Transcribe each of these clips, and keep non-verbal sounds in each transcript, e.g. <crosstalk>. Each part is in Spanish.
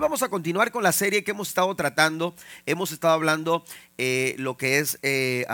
Hoy vamos a continuar con la serie que hemos estado tratando. Hemos estado hablando eh, lo que es eh,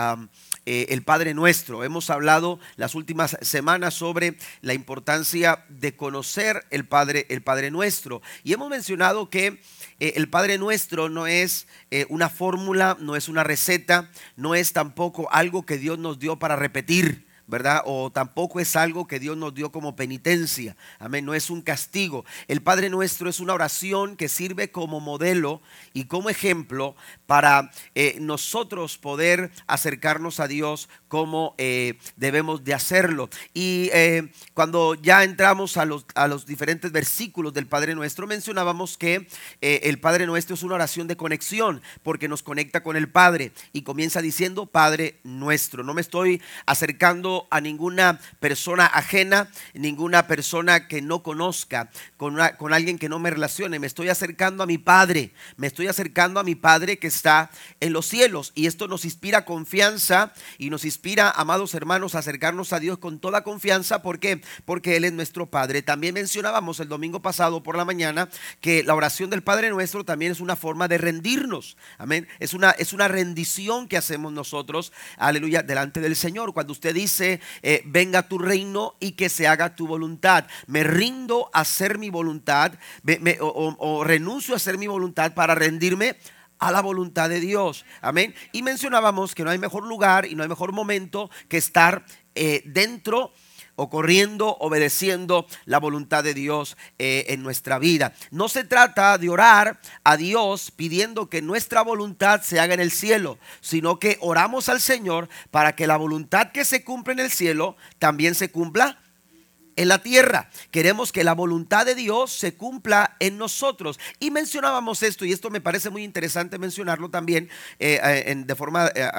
eh, el Padre Nuestro. Hemos hablado las últimas semanas sobre la importancia de conocer el Padre, el Padre Nuestro. Y hemos mencionado que el Padre Nuestro no es una fórmula, no es una receta, no es tampoco algo que Dios nos dio para repetir. ¿Verdad? O tampoco es algo que Dios nos dio como penitencia. Amén, no es un castigo. El Padre nuestro es una oración que sirve como modelo y como ejemplo para eh, nosotros poder acercarnos a Dios como eh, debemos de hacerlo. Y eh, cuando ya entramos a los, a los diferentes versículos del Padre nuestro, mencionábamos que el Padre nuestro es una oración de conexión porque nos conecta con el Padre y comienza diciendo Padre nuestro. No me estoy acercando a ninguna persona ajena, ninguna persona que no conozca, con, con alguien que no me relacione. Me estoy acercando a mi Padre, me estoy acercando a mi Padre que está en los cielos. Y esto nos inspira confianza y nos inspira, amados hermanos, a acercarnos a Dios con toda confianza. ¿Por qué? Porque Él es nuestro Padre. También mencionábamos el domingo pasado por la mañana que la oración del Padre nuestro también es una forma de rendirnos. Amén. Es una, es una rendición que hacemos nosotros, aleluya, delante del Señor. Cuando usted dice, eh, venga tu reino y que se haga tu voluntad. Me rindo a hacer mi voluntad o, renuncio a hacer mi voluntad para rendirme a la voluntad de Dios. Amén. Y mencionábamos que no hay mejor lugar y no hay mejor momento que estar eh, dentro o corriendo, obedeciendo la voluntad de Dios eh, en nuestra vida. No se trata de orar a Dios pidiendo que nuestra voluntad se haga en el cielo, sino que oramos al Señor para que la voluntad que se cumple en el cielo también se cumpla en la tierra. Queremos que la voluntad de Dios se cumpla en nosotros. Y mencionábamos esto, y esto me parece muy interesante mencionarlo también eh, en, de forma, eh,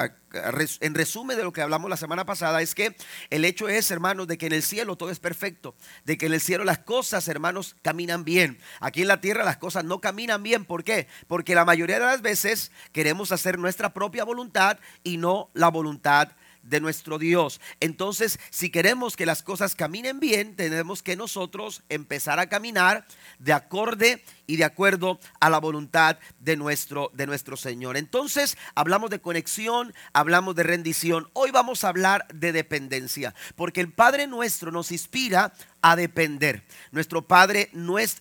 en resumen de lo que hablamos la semana pasada, es que el hecho es, hermanos, de que en el cielo todo es perfecto, de que en el cielo las cosas, hermanos, caminan bien. Aquí en la tierra las cosas no caminan bien. ¿Por qué? Porque la mayoría de las veces queremos hacer nuestra propia voluntad y no la voluntad de nuestro Dios. Entonces, si queremos que las cosas caminen bien, tenemos que nosotros empezar a caminar de acorde y de acuerdo a la voluntad de nuestro, de nuestro Señor. Entonces, hablamos de conexión, hablamos de rendición. Hoy vamos a hablar de dependencia, porque el Padre nuestro nos inspira a depender. Nuestro Padre,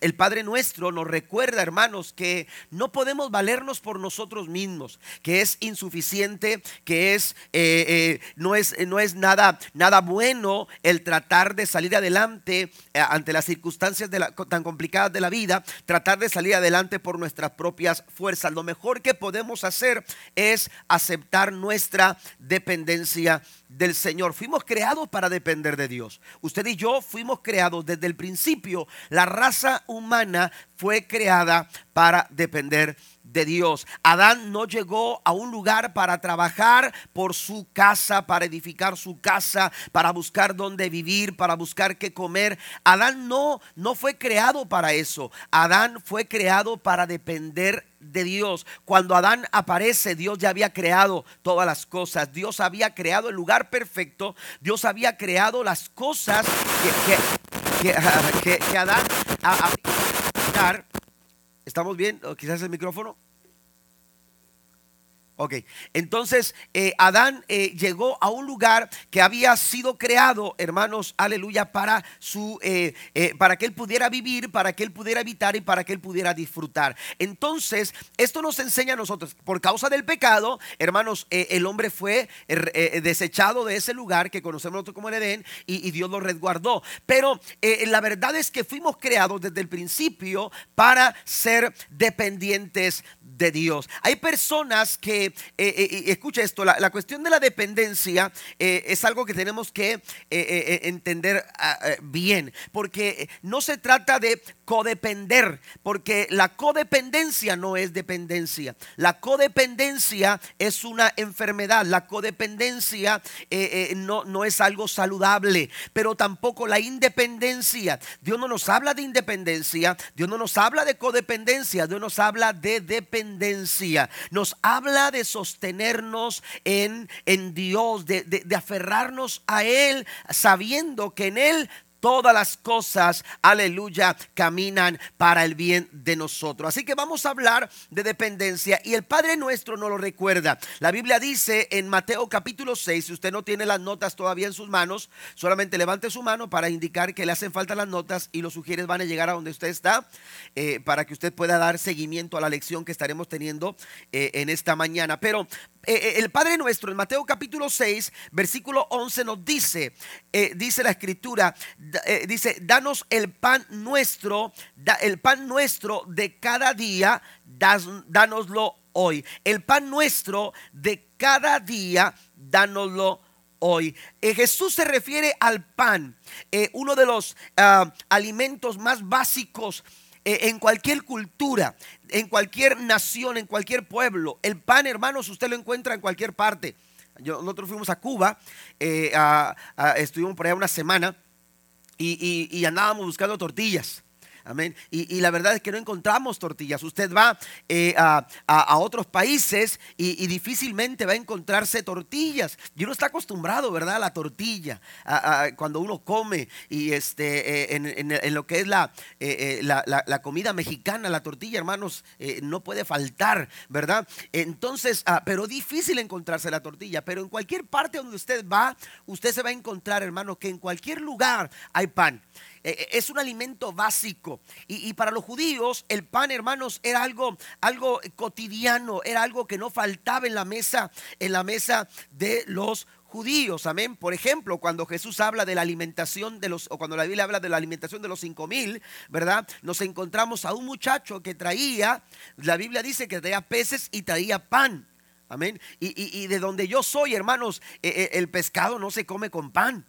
el Padre nuestro nos recuerda, hermanos, que no podemos valernos por nosotros mismos, que es insuficiente, que es, eh, eh, no es, no es nada, nada bueno el tratar de salir adelante eh, ante las circunstancias tan complicadas de la vida, tratar de salir adelante por nuestras propias fuerzas. Lo mejor que podemos hacer es aceptar nuestra dependencia del Señor. Fuimos creados para depender de Dios. Usted y yo fuimos creados desde el principio. La raza humana fue creada para depender de Dios. Adán no llegó a un lugar para trabajar por su casa, para edificar su casa, para buscar dónde vivir, para buscar qué comer. Adán no no fue creado para eso. Adán fue creado para depender de Dios. Cuando Adán aparece, Dios ya había creado todas las cosas. Dios había creado el lugar perfecto. Dios había creado las cosas que, que, que, <laughs> Adán había ¿Estamos bien? quizás el micrófono. Ok, entonces eh, Adán eh, llegó a un lugar que había sido creado, hermanos, aleluya, para su, eh, para que él pudiera vivir, para que él pudiera habitar y para que él pudiera disfrutar. Entonces, esto nos enseña a nosotros, por causa del pecado, hermanos, el hombre fue desechado de ese lugar que conocemos nosotros como el Edén y, y Dios lo resguardó. Pero la verdad es que fuimos creados desde el principio para ser dependientes de Dios. Hay personas que, eh, eh, escucha esto, la, cuestión de la dependencia eh, es algo que tenemos que entender ah, bien, porque no se trata de codepender, porque la codependencia no es dependencia. La codependencia es una enfermedad, la codependencia no, no es algo saludable, pero tampoco la independencia. Dios no nos habla de independencia, Dios no nos habla de codependencia, Dios nos habla de dependencia nos habla de sostenernos en, en Dios, de, de aferrarnos a Él, sabiendo que en Él todas las cosas, aleluya, caminan para el bien de nosotros. Así que vamos a hablar de dependencia y el Padre nuestro nos lo recuerda. La Biblia dice en Mateo capítulo 6, si usted no tiene las notas todavía en sus manos, solamente levante su mano para indicar que le hacen falta las notas y los sugieres van a llegar a donde usted está eh, para que usted pueda dar seguimiento a la lección que estaremos teniendo eh, en esta mañana. Pero eh, el Padre nuestro en Mateo capítulo 6, versículo 11 nos dice, dice la escritura, dice, danos el pan nuestro, el pan nuestro de cada día, danoslo hoy. El pan nuestro de cada día, danoslo hoy. Eh, Jesús se refiere al pan, eh, uno de los ah, alimentos más básicos eh, en cualquier cultura, en cualquier nación, en cualquier pueblo. El pan, hermanos, usted lo encuentra en cualquier parte. nosotros fuimos a Cuba, estuvimos por allá una semana y andábamos buscando tortillas. Amén. Y, la verdad es que no encontramos tortillas. Usted va eh, a, otros países y, difícilmente va a encontrarse tortillas. Y uno está acostumbrado, ¿verdad? A la tortilla. cuando uno come y este, eh, en, lo que es eh, la, la, comida mexicana, la tortilla, hermanos, no puede faltar, ¿verdad? Entonces, ah, pero difícil encontrarse la tortilla. Pero en cualquier parte donde usted va, usted se va a encontrar, hermano, que en cualquier lugar hay pan. Eh, eh, es un alimento básico. Y, para los judíos el pan, hermanos, era algo, algo cotidiano, era algo que no faltaba en la mesa, en la mesa de los judíos, amén. Por ejemplo, cuando Jesús habla de la alimentación de los, o cuando la Biblia habla de la alimentación de los cinco mil, ¿verdad? Nos encontramos a un muchacho que traía, la Biblia dice que traía peces y traía pan, amén. Y, de donde yo soy, hermanos, eh, el pescado no se come con pan.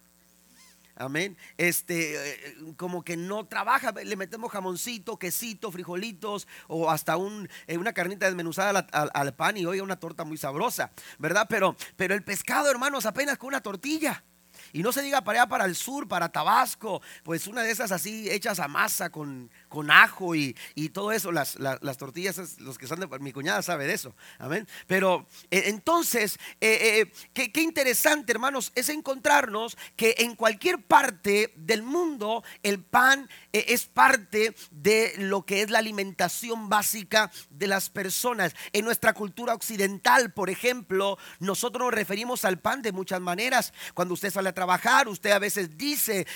Amén. Este, eh, como que no trabaja, le metemos jamoncito, quesito, frijolitos o hasta un, eh, una carnita desmenuzada al, pan y hoy una torta muy sabrosa, ¿verdad? Pero, pero el pescado, hermanos, apenas con una tortilla. Y no se diga para allá, para el sur, para Tabasco, pues una de esas así hechas a masa con, con ajo y, todo eso, las, las, tortillas, los que son de mi cuñada sabe de eso, amén. Pero eh, entonces, eh, eh, qué, qué, interesante, hermanos, es encontrarnos que en cualquier parte del mundo el pan es parte de lo que es la alimentación básica de las personas. En nuestra cultura occidental, por ejemplo, nosotros nos referimos al pan de muchas maneras. Cuando usted sale a trabajar, usted a veces dice,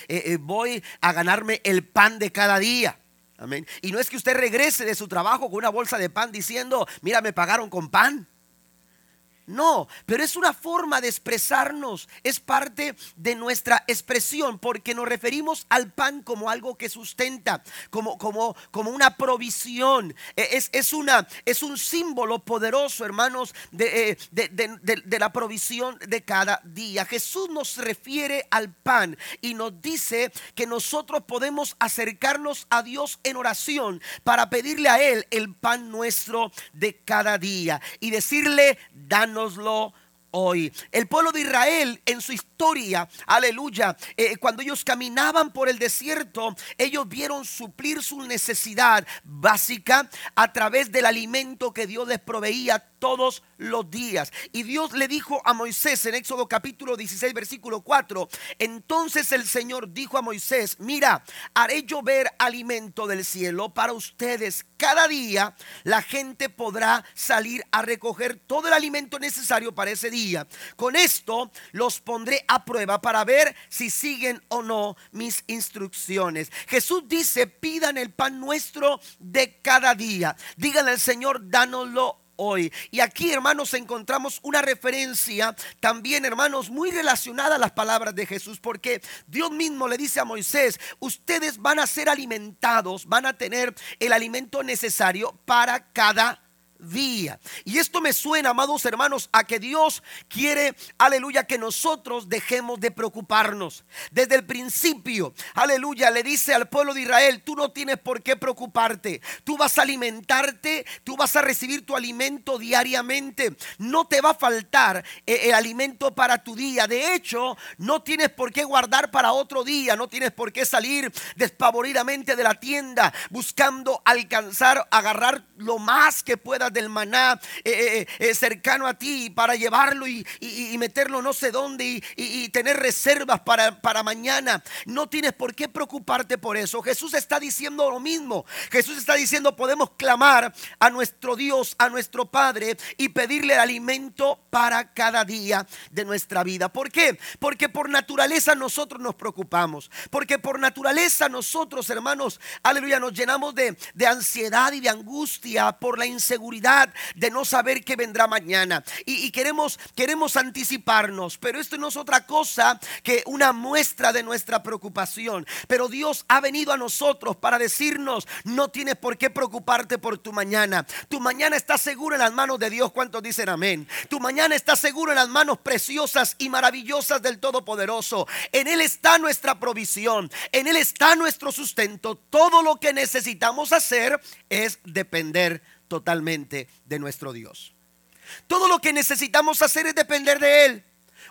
voy a ganarme el pan de cada día. Amén. Y no es que usted regrese de su trabajo con una bolsa de pan diciendo, mira, me pagaron con pan. No, pero es una forma de expresarnos, es parte de nuestra expresión, porque nos referimos al pan como algo que sustenta, como, como, como una provisión. E, es, es, una, es un símbolo poderoso, hermanos, eh, de, de, la provisión de cada día. Jesús nos refiere al pan y nos dice que nosotros podemos acercarnos a Dios en oración para pedirle a Él el pan nuestro de cada día y decirle, danos hoy. El pueblo de Israel en su historia, aleluya, eh, cuando ellos caminaban por el desierto, ellos vieron suplir su necesidad básica a través del alimento que Dios les proveía todos los días. Y Dios le dijo a Moisés en Éxodo capítulo 16, versículo 4, entonces el Señor dijo a Moisés, mira, haré llover alimento del cielo para ustedes. Cada día la gente podrá salir a recoger todo el alimento necesario para ese día. Con esto los pondré a prueba para ver si siguen o no mis instrucciones. Jesús dice, pidan el pan nuestro de cada día. Díganle al Señor, dánoslo hoy. Y aquí, hermanos, encontramos una referencia también, hermanos, muy relacionada a las palabras de Jesús, porque Dios mismo le dice a Moisés, ustedes van a ser alimentados, van a tener el alimento necesario para cada día. Y esto me suena, amados hermanos, a que Dios quiere, aleluya, que nosotros dejemos de preocuparnos. Desde el principio, aleluya, le dice al pueblo de Israel, tú no tienes por qué preocuparte. Tú vas a alimentarte, tú vas a recibir tu alimento diariamente. No te va a faltar eh, el alimento para tu día. De hecho, no tienes por qué guardar para otro día. No tienes por qué salir despavoridamente de la tienda buscando alcanzar, agarrar lo más que puedas del maná eh, eh, cercano a ti para llevarlo y, meterlo no sé dónde y, tener reservas para, para mañana. No tienes por qué preocuparte por eso. Jesús está diciendo lo mismo. Jesús está diciendo podemos clamar a nuestro Dios, a nuestro Padre y pedirle alimento para cada día de nuestra vida. ¿Por qué? Porque por naturaleza nosotros nos preocupamos. Porque por naturaleza nosotros, hermanos, aleluya, nos llenamos de, ansiedad y de angustia por la inseguridad de no saber qué vendrá mañana. Y, queremos, queremos anticiparnos. Pero esto no es otra cosa que una muestra de nuestra preocupación. Pero Dios ha venido a nosotros para decirnos, no tienes por qué preocuparte por tu mañana. Tu mañana está seguro en las manos de Dios. ¿Cuántos dicen amén? Tu mañana está seguro en las manos preciosas y maravillosas del Todopoderoso. En Él está nuestra provisión. En Él está nuestro sustento. Todo lo que necesitamos hacer es depender totalmente de nuestro Dios. Todo lo que necesitamos hacer es depender de Él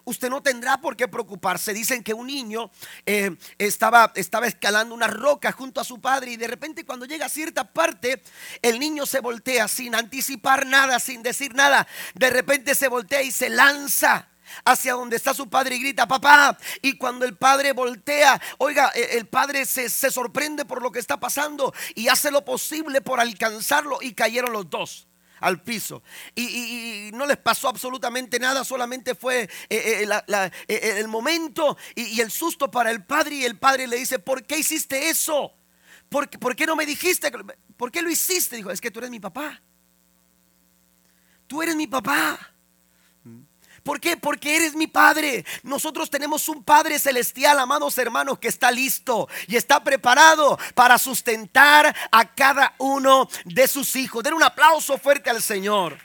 usted no tendrá por qué preocuparse. Dicen que un niño eh, estaba, estaba escalando una roca junto a su padre y de repente cuando llega a cierta parte, el niño se voltea sin anticipar nada, sin decir nada. De repente se voltea y se lanza hacia donde está su padre y grita, papá. Y cuando el padre voltea, oiga, e, el padre se, se, sorprende por lo que está pasando y hace lo posible por alcanzarlo y cayeron los dos al piso. Y, no les pasó absolutamente nada, solamente fue eh, eh, eh, el momento y, el susto para el padre. Y el padre le dice, ¿por qué hiciste eso? ¿Por, ¿Por qué no me dijiste? ¿Por qué lo hiciste? Dijo, es que tú eres mi papá. Tú eres mi papá. ¿Por qué? Porque eres mi Padre. Nosotros tenemos un Padre celestial, amados hermanos, que está listo y está preparado para sustentar a cada uno de sus hijos. Den un aplauso fuerte al Señor.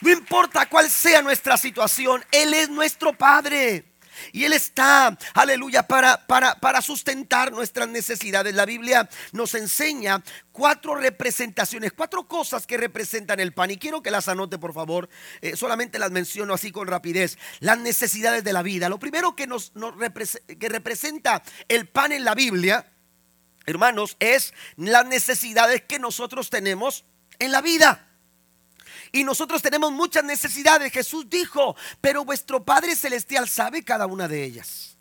No importa cuál sea nuestra situación, Él es nuestro Padre. Y Él está, aleluya, para, para, para, sustentar nuestras necesidades. La Biblia nos enseña cuatro representaciones, cuatro cosas que representan el pan. Y quiero que las anote, por favor. Eh, solamente las menciono así con rapidez. Las necesidades de la vida. Lo primero que, nos, que representa el pan en la Biblia, hermanos, es las necesidades que nosotros tenemos en la vida. Y nosotros tenemos muchas necesidades. Jesús dijo, pero vuestro Padre Celestial sabe cada una de ellas.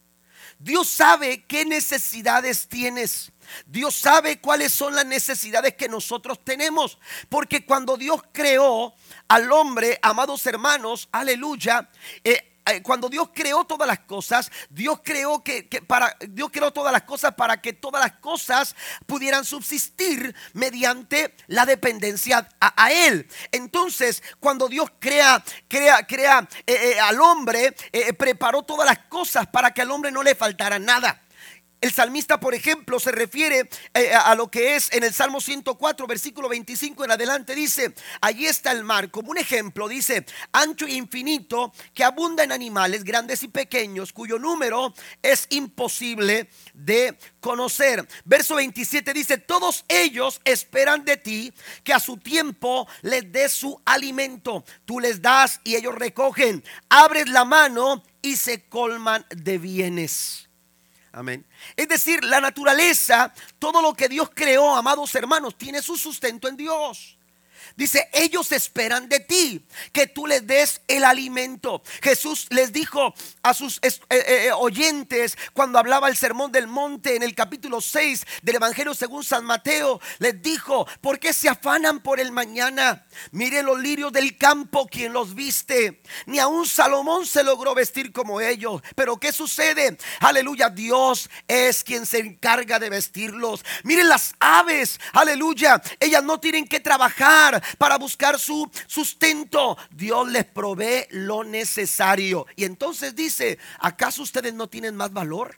Dios sabe qué necesidades tienes. Dios sabe cuáles son las necesidades que nosotros tenemos. Porque cuando Dios creó al hombre, amados hermanos, aleluya, eh, cuando Dios creó todas las cosas, Dios creó que, para Dios creó todas las cosas para que todas las cosas pudieran subsistir mediante la dependencia a, él. Entonces, cuando Dios crea, crea, crea eh, eh, al hombre, preparó todas las cosas para que al hombre no le faltara nada. El salmista, por ejemplo, se refiere eh, a lo que es en el Salmo 104, versículo 25 en adelante, dice, allí está el mar, como un ejemplo, dice, ancho e infinito, que abunda en animales grandes y pequeños, cuyo número es imposible de conocer. Verso 27 dice, todos ellos esperan de ti que a su tiempo les des su alimento. Tú les das y ellos recogen. Abres la mano y se colman de bienes. Amén. Es decir, la naturaleza, todo lo que Dios creó, amados hermanos, tiene su sustento en Dios. Dice, ellos esperan de ti que tú les des el alimento. Jesús les dijo a sus eh, eh, eh, oyentes cuando hablaba el sermón del monte en el capítulo 6 del Evangelio según San Mateo, les dijo, ¿por qué se afanan por el mañana? Mire los lirios del campo, quien los viste. Ni aun Salomón se logró vestir como ellos. Pero ¿qué sucede? Aleluya, Dios es quien se encarga de vestirlos. Miren las aves, aleluya, ellas no tienen que trabajar para buscar su sustento. Dios les provee lo necesario. Y entonces dice, ¿acaso ustedes no tienen más valor?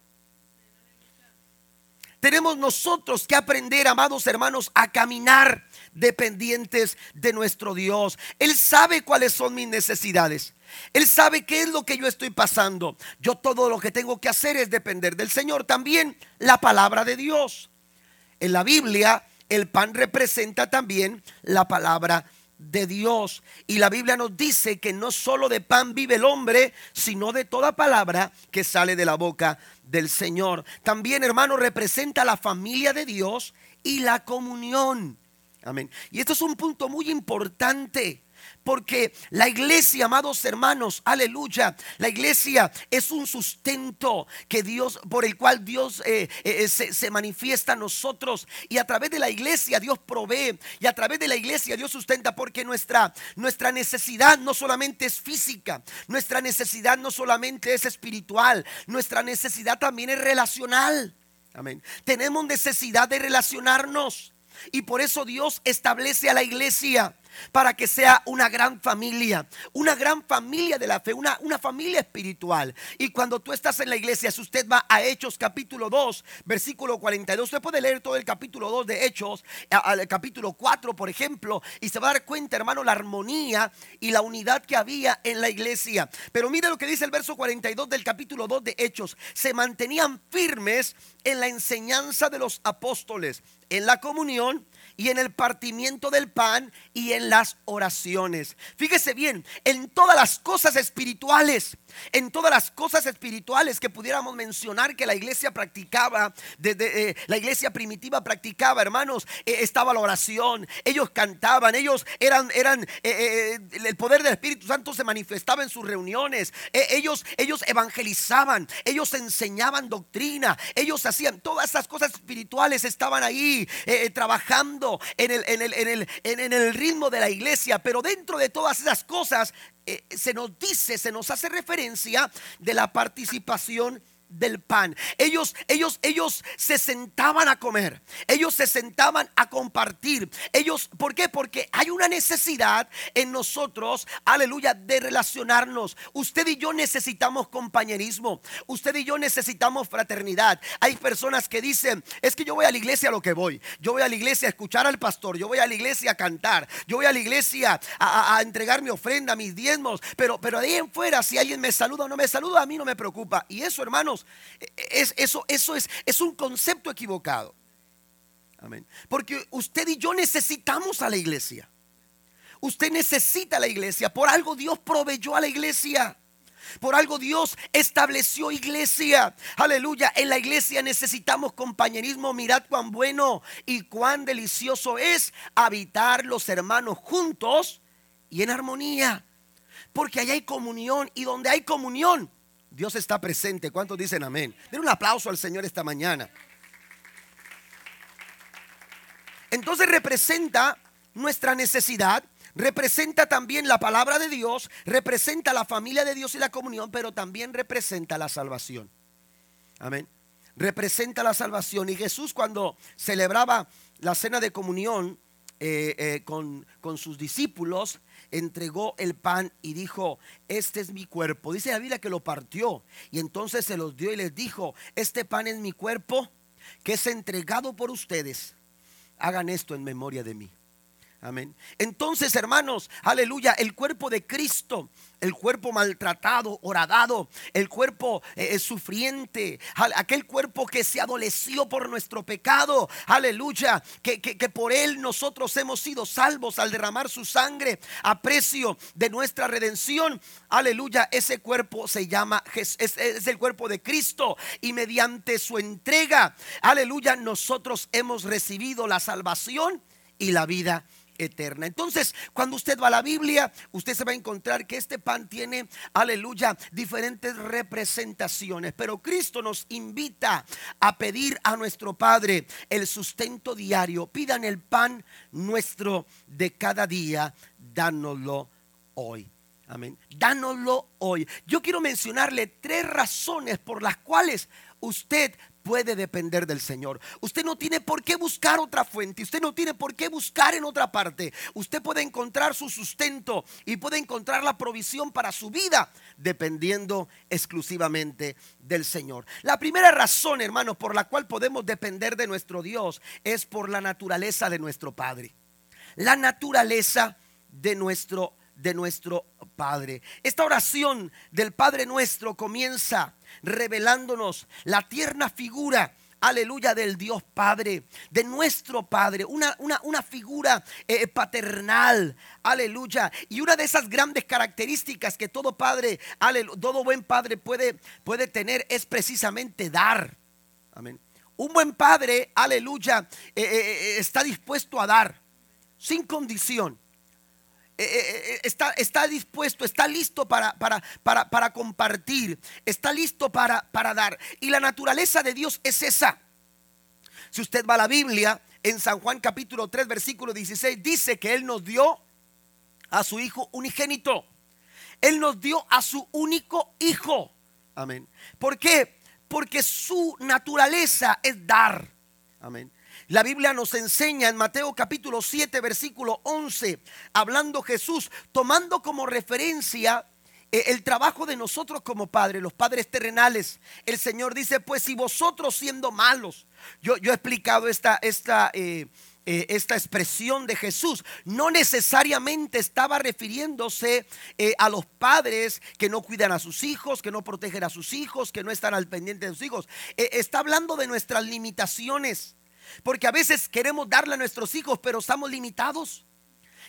Tenemos nosotros que aprender, amados hermanos, a caminar dependientes de nuestro Dios. Él sabe cuáles son mis necesidades. Él sabe qué es lo que yo estoy pasando. Yo todo lo que tengo que hacer es depender del Señor. También la palabra de Dios. En la Biblia el pan representa también la palabra de Dios. Y la Biblia nos dice que no solo de pan vive el hombre, sino de toda palabra que sale de la boca del Señor. También, hermano, representa la familia de Dios y la comunión. Amén. Y esto es un punto muy importante. Porque la iglesia, amados hermanos, aleluya, la iglesia es un sustento que Dios, por el cual Dios eh, eh, eh, se, manifiesta a nosotros. Y a través de la iglesia Dios provee. Y a través de la iglesia Dios sustenta. Porque nuestra, nuestra necesidad no solamente es física. Nuestra necesidad no solamente es espiritual. Nuestra necesidad también es relacional. Amén. Tenemos necesidad de relacionarnos. Y por eso Dios establece a la iglesia para que sea una gran familia, una gran familia de la fe, una, una familia espiritual. Y cuando tú estás en la iglesia, si usted va a Hechos capítulo 2, versículo 42, usted puede leer todo el capítulo 2 de Hechos, al capítulo 4, por ejemplo, y se va a dar cuenta, hermano, la armonía y la unidad que había en la iglesia. Pero mire lo que dice el verso 42 del capítulo 2 de Hechos, se mantenían firmes en la enseñanza de los apóstoles, en la comunión y en el partimiento del pan y en las oraciones. Fíjese bien, en todas las cosas espirituales, en todas las cosas espirituales que pudiéramos mencionar que la iglesia practicaba, desde eh, la iglesia primitiva practicaba, hermanos, eh, estaba la oración, ellos cantaban, ellos eran, eran, eh, el poder del Espíritu Santo se manifestaba en sus reuniones, ellos, ellos evangelizaban, ellos enseñaban doctrina, ellos hacían todas esas cosas espirituales, estaban ahí trabajando en el, en el, en el, en el ritmo de la iglesia, pero dentro de todas esas cosas eh, se nos dice, se nos hace referencia de la participación del pan. Ellos, ellos, ellos se sentaban a comer. Ellos se sentaban a compartir. Ellos, ¿por qué? Porque hay una necesidad en nosotros, aleluya, de relacionarnos. Usted y yo necesitamos compañerismo. Usted y yo necesitamos fraternidad. Hay personas que dicen, es que yo voy a la iglesia a lo que voy. Yo voy a la iglesia a escuchar al pastor. Yo voy a la iglesia a cantar. Yo voy a la iglesia a, entregar mi ofrenda, mis diezmos. Pero, pero de ahí en fuera, si alguien me saluda o no me saluda, a mí no me preocupa. Y eso, hermanos, es, eso, eso es, es un concepto equivocado. Amén. Porque usted y yo necesitamos a la iglesia. Usted necesita a la iglesia. Por algo Dios proveyó a la iglesia. Por algo Dios estableció iglesia. Aleluya. En la iglesia necesitamos compañerismo. Mirad cuán bueno y cuán delicioso es habitar los hermanos juntos y en armonía. Porque allá hay comunión y donde hay comunión Dios está presente. ¿Cuántos dicen amén? Den un aplauso al Señor esta mañana. Entonces representa nuestra necesidad, representa también la palabra de Dios, representa la familia de Dios y la comunión, pero también representa la salvación. Amén. Representa la salvación. Y Jesús cuando celebraba la cena de comunión eh, eh, con, con sus discípulos, entregó el pan y dijo, este es mi cuerpo. Dice la Biblia que lo partió y entonces se los dio y les dijo, este pan es mi cuerpo que es entregado por ustedes. Hagan esto en memoria de mí. Amén. Entonces, hermanos, aleluya, el cuerpo de Cristo, el cuerpo maltratado, horadado, el cuerpo eh, eh, sufriente, aquel cuerpo que se adoleció por nuestro pecado, aleluya, que, que, por él nosotros hemos sido salvos al derramar su sangre a precio de nuestra redención, aleluya, ese cuerpo se llama, es el cuerpo de Cristo y mediante su entrega, aleluya, nosotros hemos recibido la salvación y la vida eterna. Entonces, cuando usted va a la Biblia, usted se va a encontrar que este pan tiene, aleluya, diferentes representaciones. Pero Cristo nos invita a pedir a nuestro Padre el sustento diario. Pidan el pan nuestro de cada día, dánoslo hoy. Amén. Dánoslo hoy. Yo quiero mencionarle tres razones por las cuales usted puede depender del Señor. Usted no tiene por qué buscar otra fuente. Usted no tiene por qué buscar en otra parte. Usted puede encontrar su sustento y puede encontrar la provisión para su vida dependiendo exclusivamente del Señor. La primera razón, hermanos, por la cual podemos depender de nuestro Dios es por la naturaleza de nuestro Padre. La naturaleza de nuestro de nuestro Padre. Esta oración del Padre nuestro comienza revelándonos la tierna figura aleluya, del Dios Padre, de nuestro Padre, una, una, figura eh, paternal, aleluya. Y una de esas grandes características que todo padre, todo buen padre puede, puede tener es precisamente dar. Amén. Un buen padre, aleluya, eh, eh, está dispuesto a dar. sin condición. Eh, eh, eh, está, dispuesto, está listo para compartir, está listo para, para dar. Y la naturaleza de Dios es esa. Si usted va a la Biblia, en San Juan capítulo 3, versículo 16, dice que Él nos dio a su Hijo unigénito. Él nos dio a su único Hijo. Amén. ¿Por qué? Porque su naturaleza es dar. Amén. La Biblia nos enseña en Mateo capítulo 7, versículo 11, hablando Jesús, tomando como referencia eh, el trabajo de nosotros como padres, los padres terrenales. El Señor dice, pues si vosotros siendo malos, yo, yo he explicado esta, esta, eh, eh, esta expresión de Jesús, no necesariamente estaba refiriéndose a los padres que no cuidan a sus hijos, que no protegen a sus hijos, que no están al pendiente de sus hijos. está hablando de nuestras limitaciones. Porque a veces queremos darle a nuestros hijos, pero estamos limitados.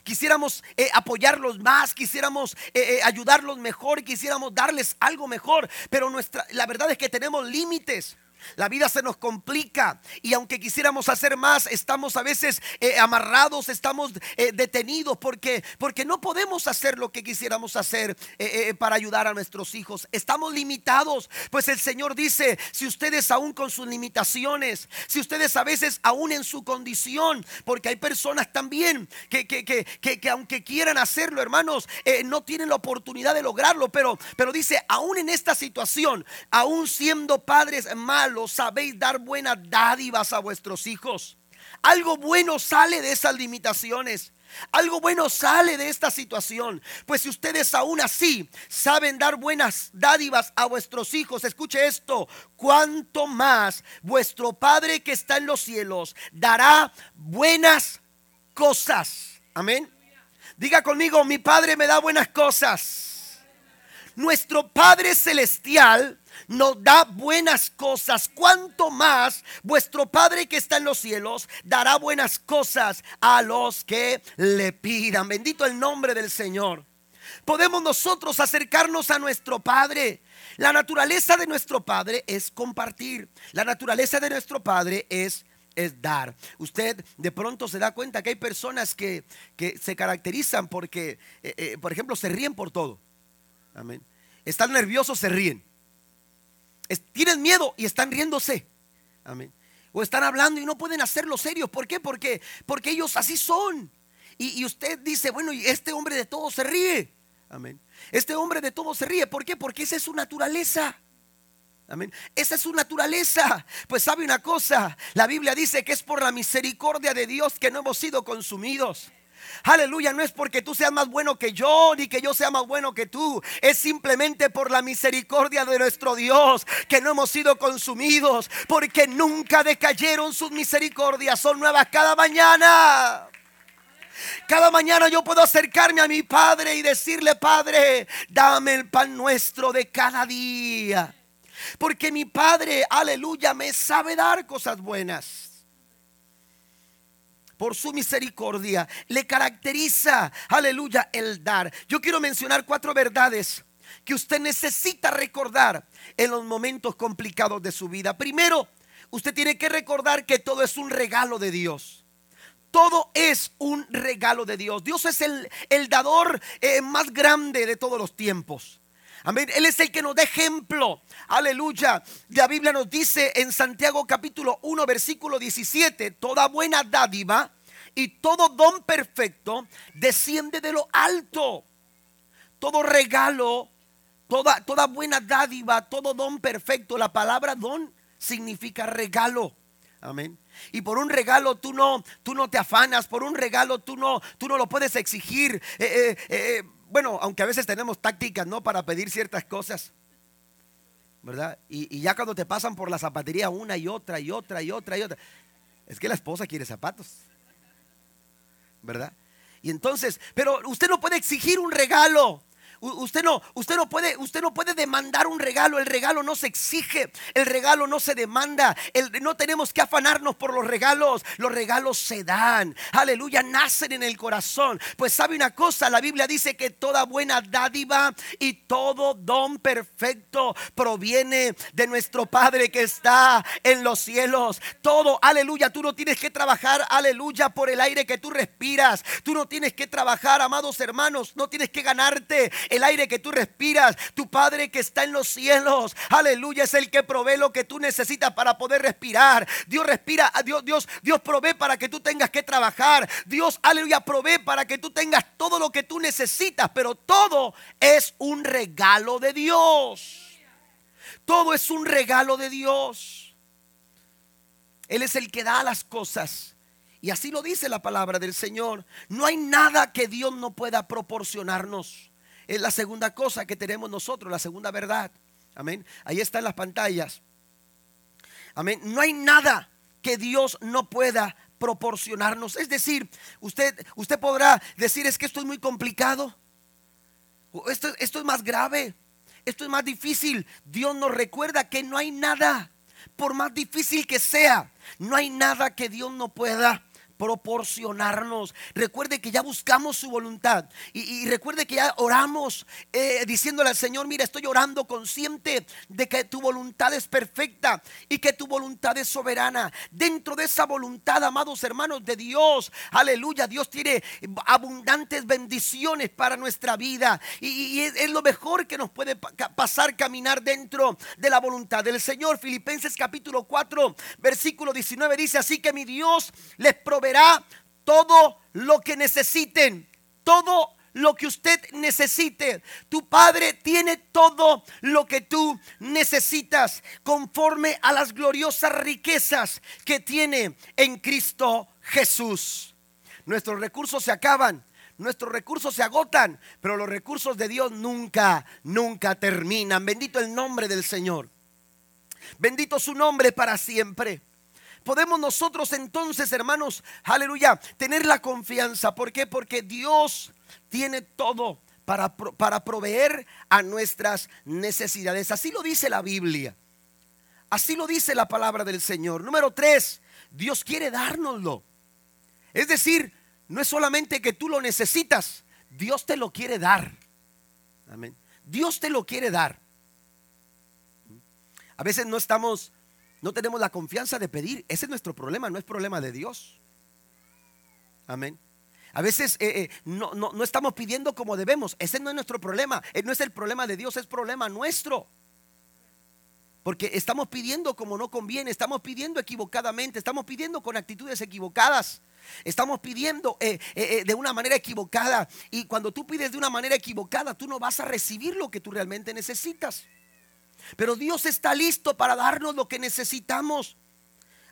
Quisiéramos eh, apoyarlos más, quisiéramos eh, eh, ayudarlos mejor, quisiéramos darles algo mejor, pero nuestra, la verdad es que tenemos límites. La vida se nos complica y aunque quisiéramos hacer más, estamos a veces eh, amarrados, estamos eh, detenidos porque, porque no podemos hacer lo que quisiéramos hacer eh, para ayudar a nuestros hijos. Estamos limitados, pues el Señor dice, si ustedes aún con sus limitaciones, si ustedes a veces aún en su condición, porque hay personas también que, que, que, que aunque quieran hacerlo, hermanos, no tienen la oportunidad de lograrlo, pero, pero dice, aún en esta situación, aún siendo padres malos, sabéis dar buenas dádivas a vuestros hijos. Algo bueno sale de esas limitaciones. Algo bueno sale de esta situación. Pues si ustedes aún así saben dar buenas dádivas a vuestros hijos, escuche esto, cuanto más vuestro Padre que está en los cielos dará buenas cosas. Amén. Diga conmigo, mi Padre me da buenas cosas. Nuestro Padre Celestial nos da buenas cosas, cuanto más vuestro Padre que está en los cielos dará buenas cosas a los que le pidan. Bendito el nombre del Señor. Podemos nosotros acercarnos a nuestro Padre. La naturaleza de nuestro Padre es compartir. La naturaleza de nuestro Padre es es dar. Usted de pronto se da cuenta que hay personas que, se caracterizan porque, eh, eh, por ejemplo, se ríen por todo. Amén. Están nerviosos, se ríen tienen miedo y están riéndose. Amén. O están hablando y no pueden hacerlo serio. ¿Por qué? Porque, porque ellos así son. Y, usted dice, bueno, y este hombre de todo se ríe. Amén. Este hombre de todo se ríe. ¿Por qué? Porque esa es su naturaleza. Amén. Esa es su naturaleza. Pues sabe una cosa, la Biblia dice que es por la misericordia de Dios que no hemos sido consumidos. Aleluya, no es porque tú seas más bueno que yo, ni que yo sea más bueno que tú. Es simplemente por la misericordia de nuestro Dios que no hemos sido consumidos, porque nunca decayeron sus misericordias, son nuevas cada mañana. Cada mañana yo puedo acercarme a mi Padre y decirle, Padre, dame el pan nuestro de cada día. Porque mi Padre, aleluya, me sabe dar cosas buenas por su misericordia, le caracteriza, aleluya, el dar. Yo quiero mencionar cuatro verdades que usted necesita recordar en los momentos complicados de su vida. Primero, usted tiene que recordar que todo es un regalo de Dios. Todo es un regalo de Dios. Dios es el, el dador eh, más grande de todos los tiempos. Amén. Él es el que nos da ejemplo. Aleluya. La Biblia nos dice en Santiago capítulo 1 versículo 17, toda buena dádiva y todo don perfecto desciende de lo alto. Todo regalo, toda, toda buena dádiva, todo don perfecto. La palabra don significa regalo. Amén. Y por un regalo tú no, tú no te afanas, por un regalo tú no, tú no lo puedes exigir. Eh, eh, eh, bueno, aunque a veces tenemos tácticas, ¿no? Para pedir ciertas cosas. ¿Verdad? Y, ya cuando te pasan por la zapatería una y otra y otra y otra y otra. Es que la esposa quiere zapatos. ¿Verdad? Y entonces, pero usted no puede exigir un regalo. Usted no, usted no puede, usted no puede demandar un regalo. El regalo no se exige, el regalo no se demanda. no tenemos que afanarnos por los regalos. Los regalos se dan. Aleluya, nacen en el corazón. Pues sabe una cosa, la Biblia dice que toda buena dádiva y todo don perfecto proviene de nuestro Padre que está en los cielos. Todo, aleluya, tú no tienes que trabajar, aleluya, por el aire que tú respiras. Tú no tienes que trabajar, amados hermanos, no tienes que ganarte el aire que tú respiras. Tu Padre que está en los cielos, aleluya, es el que provee lo que tú necesitas para poder respirar. Dios respira, Dios, Dios, Dios provee para que tú tengas que trabajar. Dios, aleluya, provee para que tú tengas todo lo que tú necesitas, pero todo es un regalo de Dios. Todo es un regalo de Dios. Él es el que da las cosas. Y así lo dice la palabra del Señor. No hay nada que Dios no pueda proporcionarnos. Es la segunda cosa que tenemos nosotros, la segunda verdad. Amén. Ahí están las pantallas. Amén. No hay nada que Dios no pueda proporcionarnos. Es decir, usted, usted podrá decir es que esto es muy complicado. Esto, esto es más grave. Esto es más difícil. Dios nos recuerda que no hay nada, por más difícil que sea, no hay nada que Dios no pueda proporcionarnos. Recuerde que ya buscamos su voluntad y, recuerde que ya oramos eh, diciéndole al Señor, mira, estoy orando consciente de que tu voluntad es perfecta y que tu voluntad es soberana. Dentro de esa voluntad, amados hermanos de Dios, aleluya, Dios tiene abundantes bendiciones para nuestra vida y, es, es, lo mejor que nos puede pasar caminar dentro de la voluntad del Señor. Filipenses capítulo 4, versículo 19 dice, así que mi Dios les provee todo lo que necesiten, todo lo que usted necesite. Tu Padre tiene todo lo que tú necesitas conforme a las gloriosas riquezas que tiene en Cristo Jesús. Nuestros recursos se acaban, nuestros recursos se agotan, pero los recursos de Dios nunca, nunca terminan. Bendito el nombre del Señor. Bendito su nombre para siempre podemos nosotros entonces, hermanos, aleluya, tener la confianza. ¿Por qué? Porque Dios tiene todo para, para proveer a nuestras necesidades. Así lo dice la Biblia. Así lo dice la palabra del Señor. Número tres, Dios quiere dárnoslo. Es decir, no es solamente que tú lo necesitas, Dios te lo quiere dar. Amén. Dios te lo quiere dar. A veces no estamos no tenemos la confianza de pedir. Ese es nuestro problema, no es problema de Dios. Amén. A veces eh, eh, no, no, estamos pidiendo como debemos. Ese no es nuestro problema. Eh, no es el problema de Dios, es problema nuestro. Porque estamos pidiendo como no conviene, estamos pidiendo equivocadamente, estamos pidiendo con actitudes equivocadas. Estamos pidiendo de una manera equivocada. Y cuando tú pides de una manera equivocada, tú no vas a recibir lo que tú realmente necesitas. Pero Dios está listo para darnos lo que necesitamos.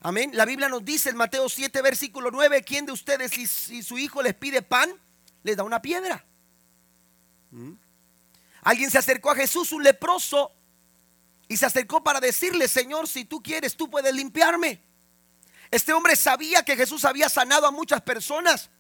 Amén. La Biblia nos dice en Mateo 7, versículo 9, ¿quién de ustedes si, su hijo les pide pan, les da una piedra? ¿Mm? Alguien se acercó a Jesús, un leproso, y se acercó para decirle, Señor, si tú quieres, tú puedes limpiarme. Este hombre sabía que Jesús había sanado a muchas personas.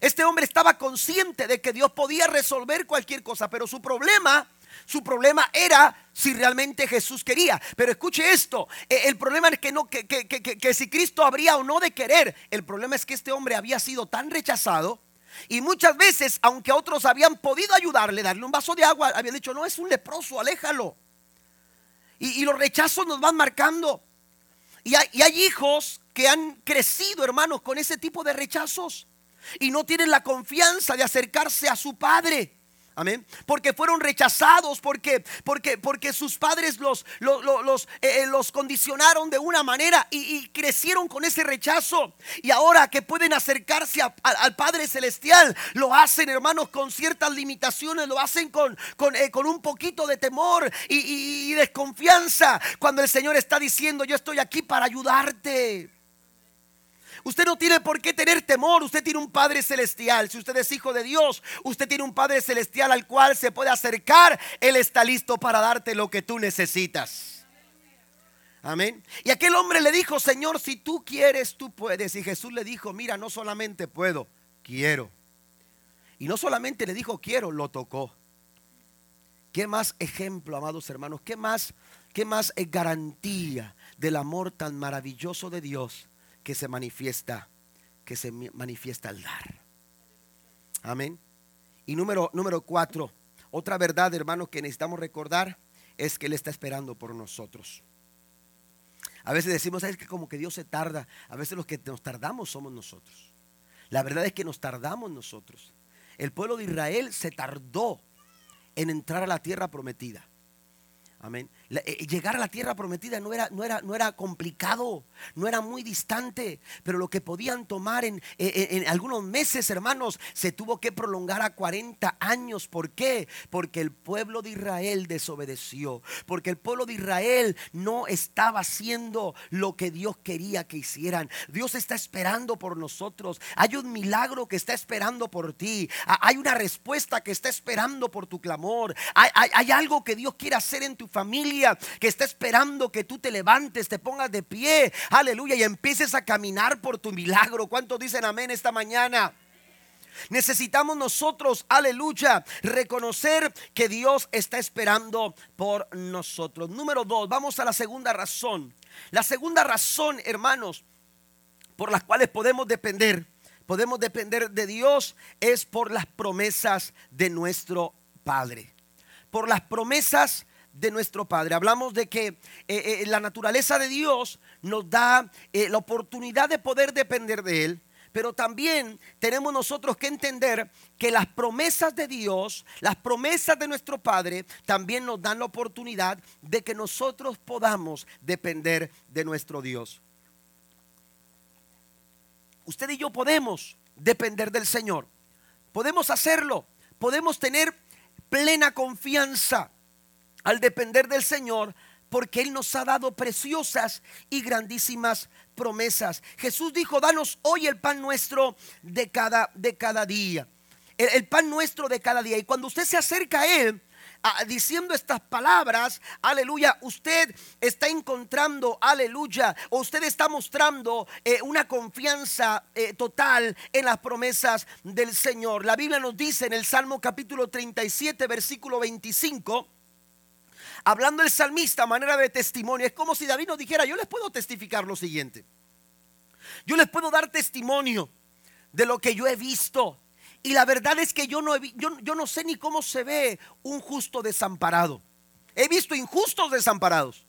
Este hombre estaba consciente de que Dios podía resolver cualquier cosa, pero su problema su problema era si realmente Jesús quería. Pero escuche esto, eh, el problema es que, no, que, que, si Cristo habría o no de querer, el problema es que este hombre había sido tan rechazado. Y muchas veces, aunque otros habían podido ayudarle, darle un vaso de agua, habían dicho, no, es un leproso, aléjalo. Y, los rechazos nos van marcando. Y hay hijos que han crecido, hermanos, con ese tipo de rechazos. Y no tienen la confianza de acercarse a su padre. Amén. Porque fueron rechazados, porque, porque, porque sus padres los, los, eh, eh, los, condicionaron de una manera y, crecieron con ese rechazo. Y ahora que pueden acercarse al Padre Celestial, lo hacen, hermanos, con ciertas limitaciones, lo hacen con, con, eh, un poquito de temor y desconfianza. Cuando el Señor está diciendo, yo estoy aquí para ayudarte. Usted no tiene por qué tener temor. Usted tiene un Padre celestial. Si usted es hijo de Dios, usted tiene un Padre celestial al cual se puede acercar. Él está listo para darte lo que tú necesitas. Amén. Y aquel hombre le dijo, Señor, si tú quieres, tú puedes. Y Jesús le dijo, mira, no solamente puedo, quiero. Y no solamente le dijo quiero, lo tocó. ¿Qué más ejemplo, amados hermanos? ¿Qué más, qué más es garantía del amor tan maravilloso de Dios que se manifiesta, que se manifiesta al dar? Amén. Y número, número cuatro, otra verdad, hermanos, que necesitamos recordar es que Él está esperando por nosotros. A veces decimos, es que como que Dios se tarda. A veces los que nos tardamos somos nosotros. La verdad es que nos tardamos nosotros. El pueblo de Israel se tardó en entrar a la tierra prometida. Amén. Eh, llegar a la tierra prometida no era, no, era, no era, complicado, no era muy distante, pero lo que podían tomar en, en, algunos meses, hermanos, se tuvo que prolongar a 40 años. ¿Por qué? Porque el pueblo de Israel desobedeció, porque el pueblo de Israel no estaba haciendo lo que Dios quería que hicieran. Dios está esperando por nosotros. Hay un milagro que está esperando por ti. Hay una respuesta que está esperando por tu clamor. Hay, hay, hay algo que Dios quiere hacer en tu familia que está esperando que tú te levantes, te pongas de pie, aleluya, y empieces a caminar por tu milagro. ¿Cuántos dicen amén esta mañana? Necesitamos nosotros, aleluya, reconocer que Dios está esperando por nosotros. Número dos, vamos a la segunda razón. La segunda razón, hermanos, por las cuales podemos depender, podemos depender de Dios, es por las promesas de nuestro Padre. Por las promesas de nuestro Padre. Hablamos de que eh, eh, la naturaleza de Dios nos da eh, la oportunidad de poder depender de Él, pero también tenemos nosotros que entender que las promesas de Dios, las promesas de nuestro Padre, también nos dan la oportunidad de que nosotros podamos depender de nuestro Dios. Usted y yo podemos depender del Señor. Podemos hacerlo. Podemos tener plena confianza al depender del Señor, porque Él nos ha dado preciosas y grandísimas promesas. Jesús dijo, danos hoy el pan nuestro de cada, de cada día. El, pan nuestro de cada día. Y cuando usted se acerca a Él, diciendo estas palabras, aleluya, usted está encontrando, aleluya, o usted está mostrando eh, una confianza eh, total en las promesas del Señor. La Biblia nos dice en el Salmo capítulo 37, versículo 25, hablando el salmista a manera de testimonio, es como si David nos dijera, yo les puedo testificar lo siguiente. Yo les puedo dar testimonio de lo que yo he visto. Y la verdad es que yo no, yo, yo no sé ni cómo se ve un justo desamparado. He visto injustos desamparados.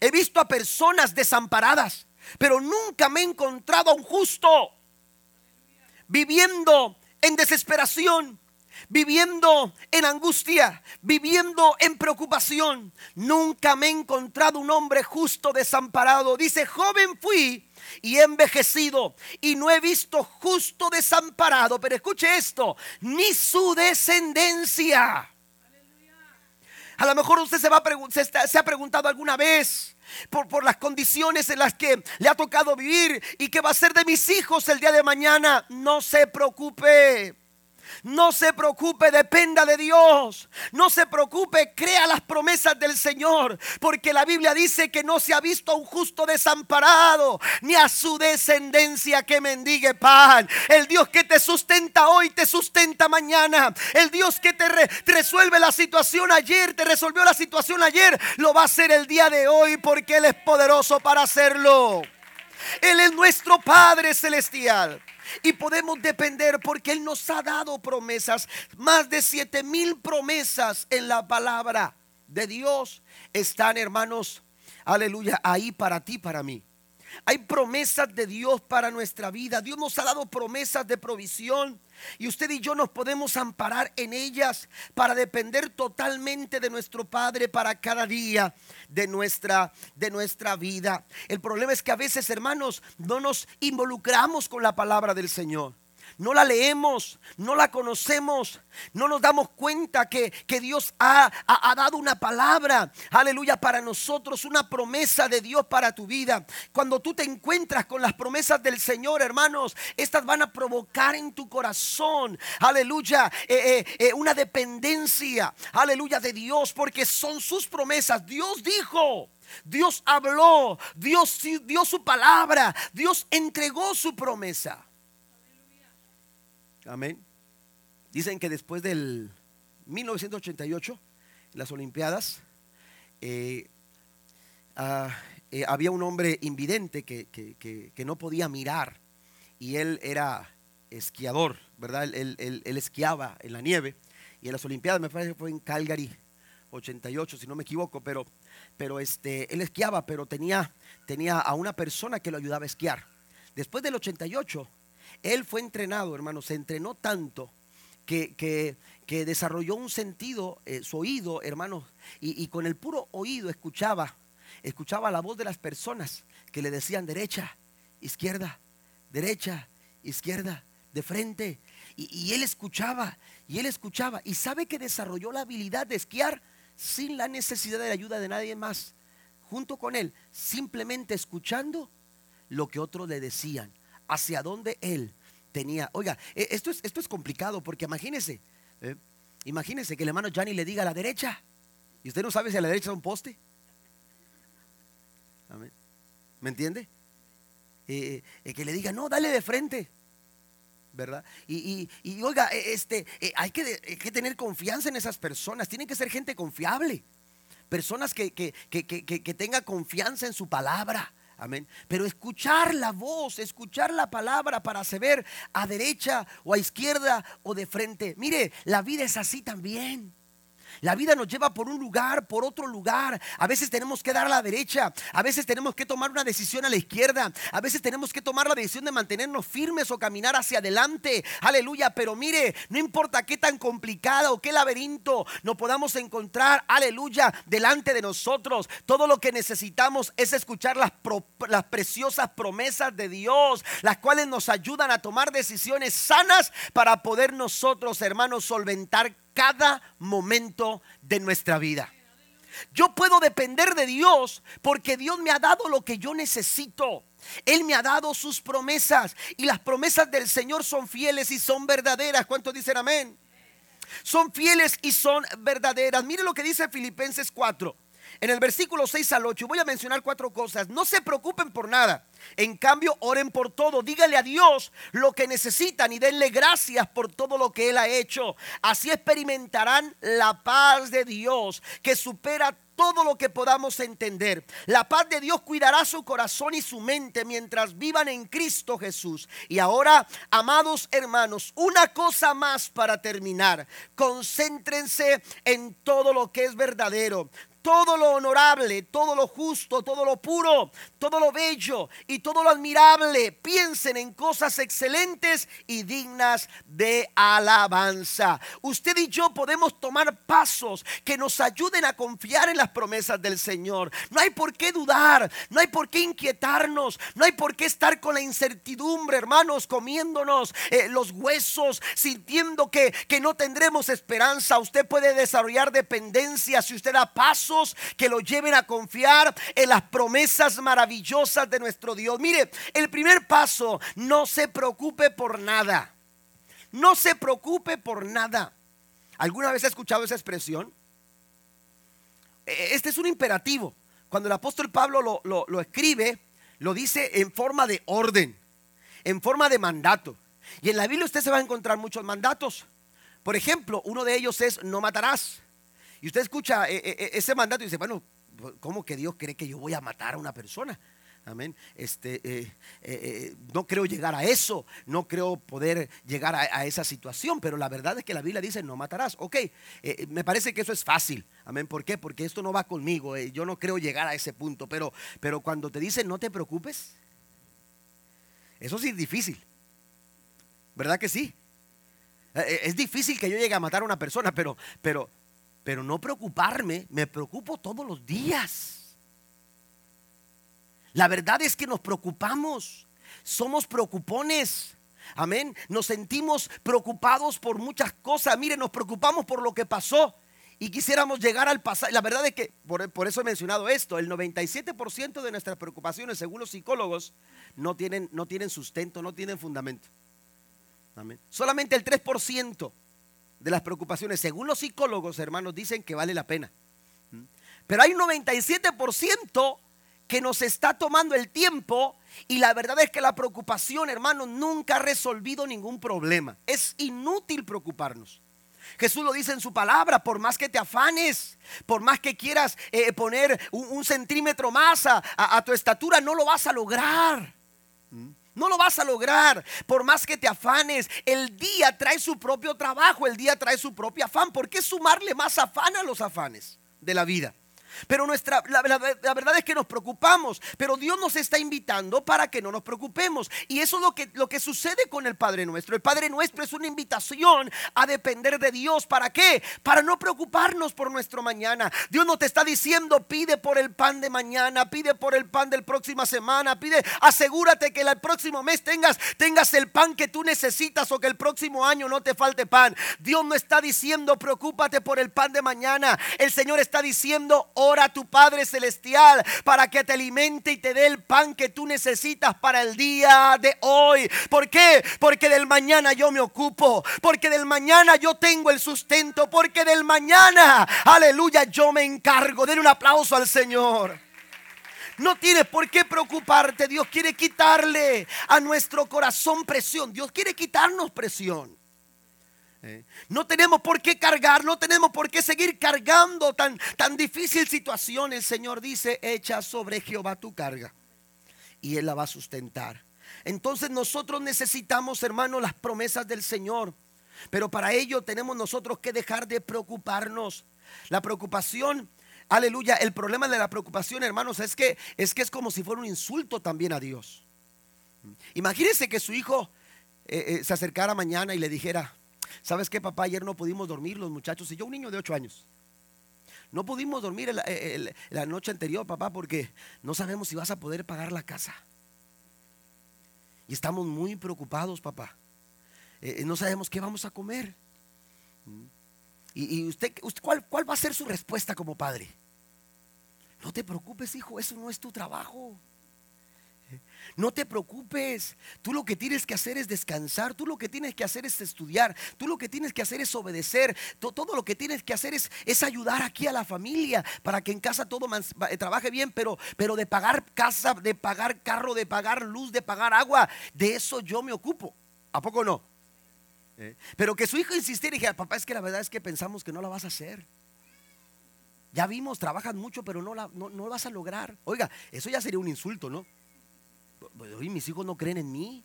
He visto a personas desamparadas. Pero nunca me he encontrado a un justo viviendo en desesperación, viviendo en angustia, viviendo en preocupación. Nunca me he encontrado un hombre justo desamparado. Dice, joven fui y he envejecido y no he visto justo desamparado. Pero escuche esto, ni su descendencia. A lo mejor usted se, va se, ha preguntado alguna vez por, por, las condiciones en las que le ha tocado vivir y qué va a ser de mis hijos el día de mañana. No se preocupe. No se preocupe, dependa de Dios. No se preocupe, crea las promesas del Señor. Porque la Biblia dice que no se ha visto a un justo desamparado, ni a su descendencia que mendigue pan. El Dios que te sustenta hoy, te sustenta mañana. El Dios que te, resuelve la situación ayer, te resolvió la situación ayer, lo va a hacer el día de hoy porque Él es poderoso para hacerlo. Él es nuestro Padre Celestial y podemos depender porque Él nos ha dado promesas, más de siete mil promesas en la palabra de Dios están, hermanos, aleluya, ahí para ti, para mí. Hay promesas de Dios para nuestra vida. Dios nos ha dado promesas de provisión. Y usted y yo nos podemos amparar en ellas para depender totalmente de nuestro Padre para cada día de nuestra, de nuestra vida. El problema es que a veces, hermanos, no nos involucramos con la palabra del Señor no la leemos, no la conocemos, no nos damos cuenta que, Dios ha, ha, dado una palabra, aleluya, para nosotros, una promesa de Dios para tu vida. Cuando tú te encuentras con las promesas del Señor, hermanos, estas van a provocar en tu corazón, aleluya, eh, eh, eh, una dependencia, aleluya, de Dios, porque son sus promesas. Dios dijo. Dios habló, Dios dio su palabra, Dios entregó su promesa. Amén. Dicen que después del 1988, las Olimpiadas, eh, ah, eh, había un hombre invidente que, no podía mirar y él era esquiador, ¿verdad? Él, él, esquiaba en la nieve y en las Olimpiadas, me parece que fue en Calgary, 88, si no me equivoco, pero, pero este, él esquiaba, pero tenía, tenía a una persona que lo ayudaba a esquiar. Después del 88, él fue entrenado, hermano, se entrenó tanto que, que, desarrolló un sentido, eh, su oído, hermano, y, y con el puro oído escuchaba escuchaba la voz de las personas que le decían derecha, izquierda, derecha, izquierda, de frente. Y, él escuchaba, y él escuchaba. Y sabe que desarrolló la habilidad de esquiar sin la necesidad de la ayuda de nadie más. Junto con él, simplemente escuchando lo que otros le decían, hacia dónde él tenía. Oiga, e, esto es, esto es complicado porque imagínese, ¿eh? imagínese que el hermano Johnny le diga a la derecha. Y usted no sabe si a la derecha es un poste. ¿Me entiende? Eh, eh, que le diga, no, dale de frente. ¿Verdad? Y, oiga, e, este, hay, que, que, tener confianza en esas personas. Tienen que ser gente confiable. Personas que, que, que tengan confianza en su palabra. Amén. Pero escuchar la voz, escuchar la palabra para saber a derecha o a izquierda o de frente. Mire, la vida es así también. La vida nos lleva por un lugar, por otro lugar. A veces tenemos que dar a la derecha, a veces tenemos que tomar una decisión a la izquierda, a veces tenemos que tomar la decisión de mantenernos firmes o caminar hacia adelante. Aleluya, pero mire, no importa qué tan complicada o qué laberinto nos podamos encontrar, aleluya, delante de nosotros. Todo lo que necesitamos es escuchar las, las preciosas promesas de Dios, las cuales nos ayudan a tomar decisiones sanas para poder nosotros, hermanos, solventar cada momento de nuestra vida. Yo puedo depender de Dios porque Dios me ha dado lo que yo necesito. Él me ha dado sus promesas y las promesas del Señor son fieles y son verdaderas. ¿Cuántos dicen amén? Son fieles y son verdaderas. Mire lo que dice Filipenses 4. En el versículo 6 al 8 voy a mencionar cuatro cosas. No se preocupen por nada. En cambio, oren por todo. Dígale a Dios lo que necesitan y denle gracias por todo lo que Él ha hecho. Así experimentarán la paz de Dios que supera todo lo que podamos entender. La paz de Dios cuidará su corazón y su mente mientras vivan en Cristo Jesús. Y ahora, amados hermanos, una cosa más para terminar. Concéntrense en todo lo que es verdadero, todo lo honorable, todo lo justo, todo lo puro, todo lo bello y todo lo admirable. Piensen en cosas excelentes y dignas de alabanza. Usted y yo podemos tomar pasos que nos ayuden a confiar en las promesas del Señor. No hay por qué dudar, no hay por qué inquietarnos, no hay por qué estar con la incertidumbre, hermanos, comiéndonos eh, los huesos, sintiendo que, que no tendremos esperanza. Usted puede desarrollar dependencia si usted da paso que lo lleven a confiar en las promesas maravillosas de nuestro Dios. Mire, el primer paso, no se preocupe por nada. No se preocupe por nada. ¿Alguna vez ha escuchado esa expresión? E, este es un imperativo. Cuando el apóstol Pablo lo, lo escribe, lo dice en forma de orden, en forma de mandato. Y en la Biblia usted se va a encontrar muchos mandatos. Por ejemplo, uno de ellos es no matarás. Y usted escucha eh, eh, eh, ese mandato y dice, bueno, ¿cómo que Dios cree que yo voy a matar a una persona? Amén. Este, no creo llegar a eso, no creo poder llegar a, esa situación, pero la verdad es que la Biblia dice no matarás. Ok, me parece que eso es fácil. Amén. ¿Por qué? Porque esto no va conmigo. yo no creo llegar a ese punto, pero, pero cuando te dicen no te preocupes, eso sí es difícil. ¿Verdad que sí? Es difícil que yo llegue a matar a una persona, pero, pero, pero no preocuparme, me preocupo todos los días. La verdad es que nos preocupamos, somos preocupones. Amén. Nos sentimos preocupados por muchas cosas. Mire, nos preocupamos por lo que pasó y quisiéramos llegar al pasado. La verdad es que, por, por, eso he mencionado esto, el 97% de nuestras preocupaciones, según los psicólogos, no tienen, no tienen sustento, no tienen fundamento. Amén. Solamente el 3% de las preocupaciones, según los psicólogos, hermanos, dicen que vale la pena. ¿Mm? Pero hay un 97% que nos está tomando el tiempo y la verdad es que la preocupación, hermanos, nunca ha resolvido ningún problema. Es inútil preocuparnos. Jesús lo dice en su palabra, por más que te afanes, por más que quieras eh, poner un, centímetro más a, tu estatura, no lo vas a lograr. No lo vas a lograr por más que te afanes. El día trae su propio trabajo, el día trae su propio afán. ¿Por qué sumarle más afán a los afanes de la vida? Pero nuestra, la, verdad es que nos preocupamos, pero Dios nos está invitando para que no nos preocupemos. Y eso es lo que, lo que sucede con el Padre Nuestro. El Padre Nuestro es una invitación a depender de Dios. ¿Para qué? Para no preocuparnos por nuestro mañana. Dios no te está diciendo, pide por el pan de mañana, pide por el pan del próxima semana, pide, asegúrate que el próximo mes tengas, tengas el pan que tú necesitas o que el próximo año no te falte pan. Dios no está diciendo, preocúpate por el pan de mañana. El Señor está diciendo, ora a tu Padre Celestial para que te alimente y te dé el pan que tú necesitas para el día de hoy. ¿Por qué? Porque del mañana yo me ocupo, porque del mañana yo tengo el sustento, porque del mañana, aleluya, yo me encargo. Den un aplauso al Señor. No tienes por qué preocuparte. Dios quiere quitarle a nuestro corazón presión. Dios quiere quitarnos presión. ¿Eh? No tenemos por qué cargar, no tenemos por qué seguir cargando tan, tan difícil situación. El Señor dice, echa sobre Jehová tu carga y Él la va a sustentar. Entonces nosotros necesitamos, hermanos, las promesas del Señor. Pero para ello tenemos nosotros que dejar de preocuparnos. La preocupación, aleluya, el problema de la preocupación, hermanos, es que es que es como si fuera un insulto también a Dios. Imagínense que su hijo eh, eh, se acercara mañana y le dijera, ¿Sabes qué, papá? Ayer no pudimos dormir los muchachos y yo un niño de 8 años. No pudimos dormir la noche anterior, papá, porque no sabemos si vas a poder pagar la casa. Y estamos muy preocupados, papá. Eh, eh, no sabemos qué vamos a comer. ¿Y, usted, usted ¿cuál, cuál va a ser su respuesta como padre? No te preocupes, hijo, eso no es tu trabajo. No te preocupes. Tú lo que tienes que hacer es descansar. Tú lo que tienes que hacer es estudiar. Tú lo que tienes que hacer es obedecer. Todo lo que tienes que hacer es, ayudar aquí a la familia para que en casa todo eh, trabaje bien. Pero, de pagar casa, de pagar carro, de pagar luz, de pagar agua, de eso yo me ocupo. ¿A poco no? Eh, pero que su hijo insistiera y dije, papá, es que la verdad es que pensamos que no la vas a hacer. Ya vimos, trabajas mucho, pero no, la, no vas a lograr. Oiga, eso ya sería un insulto, ¿no? Hoy mis hijos no creen en mí.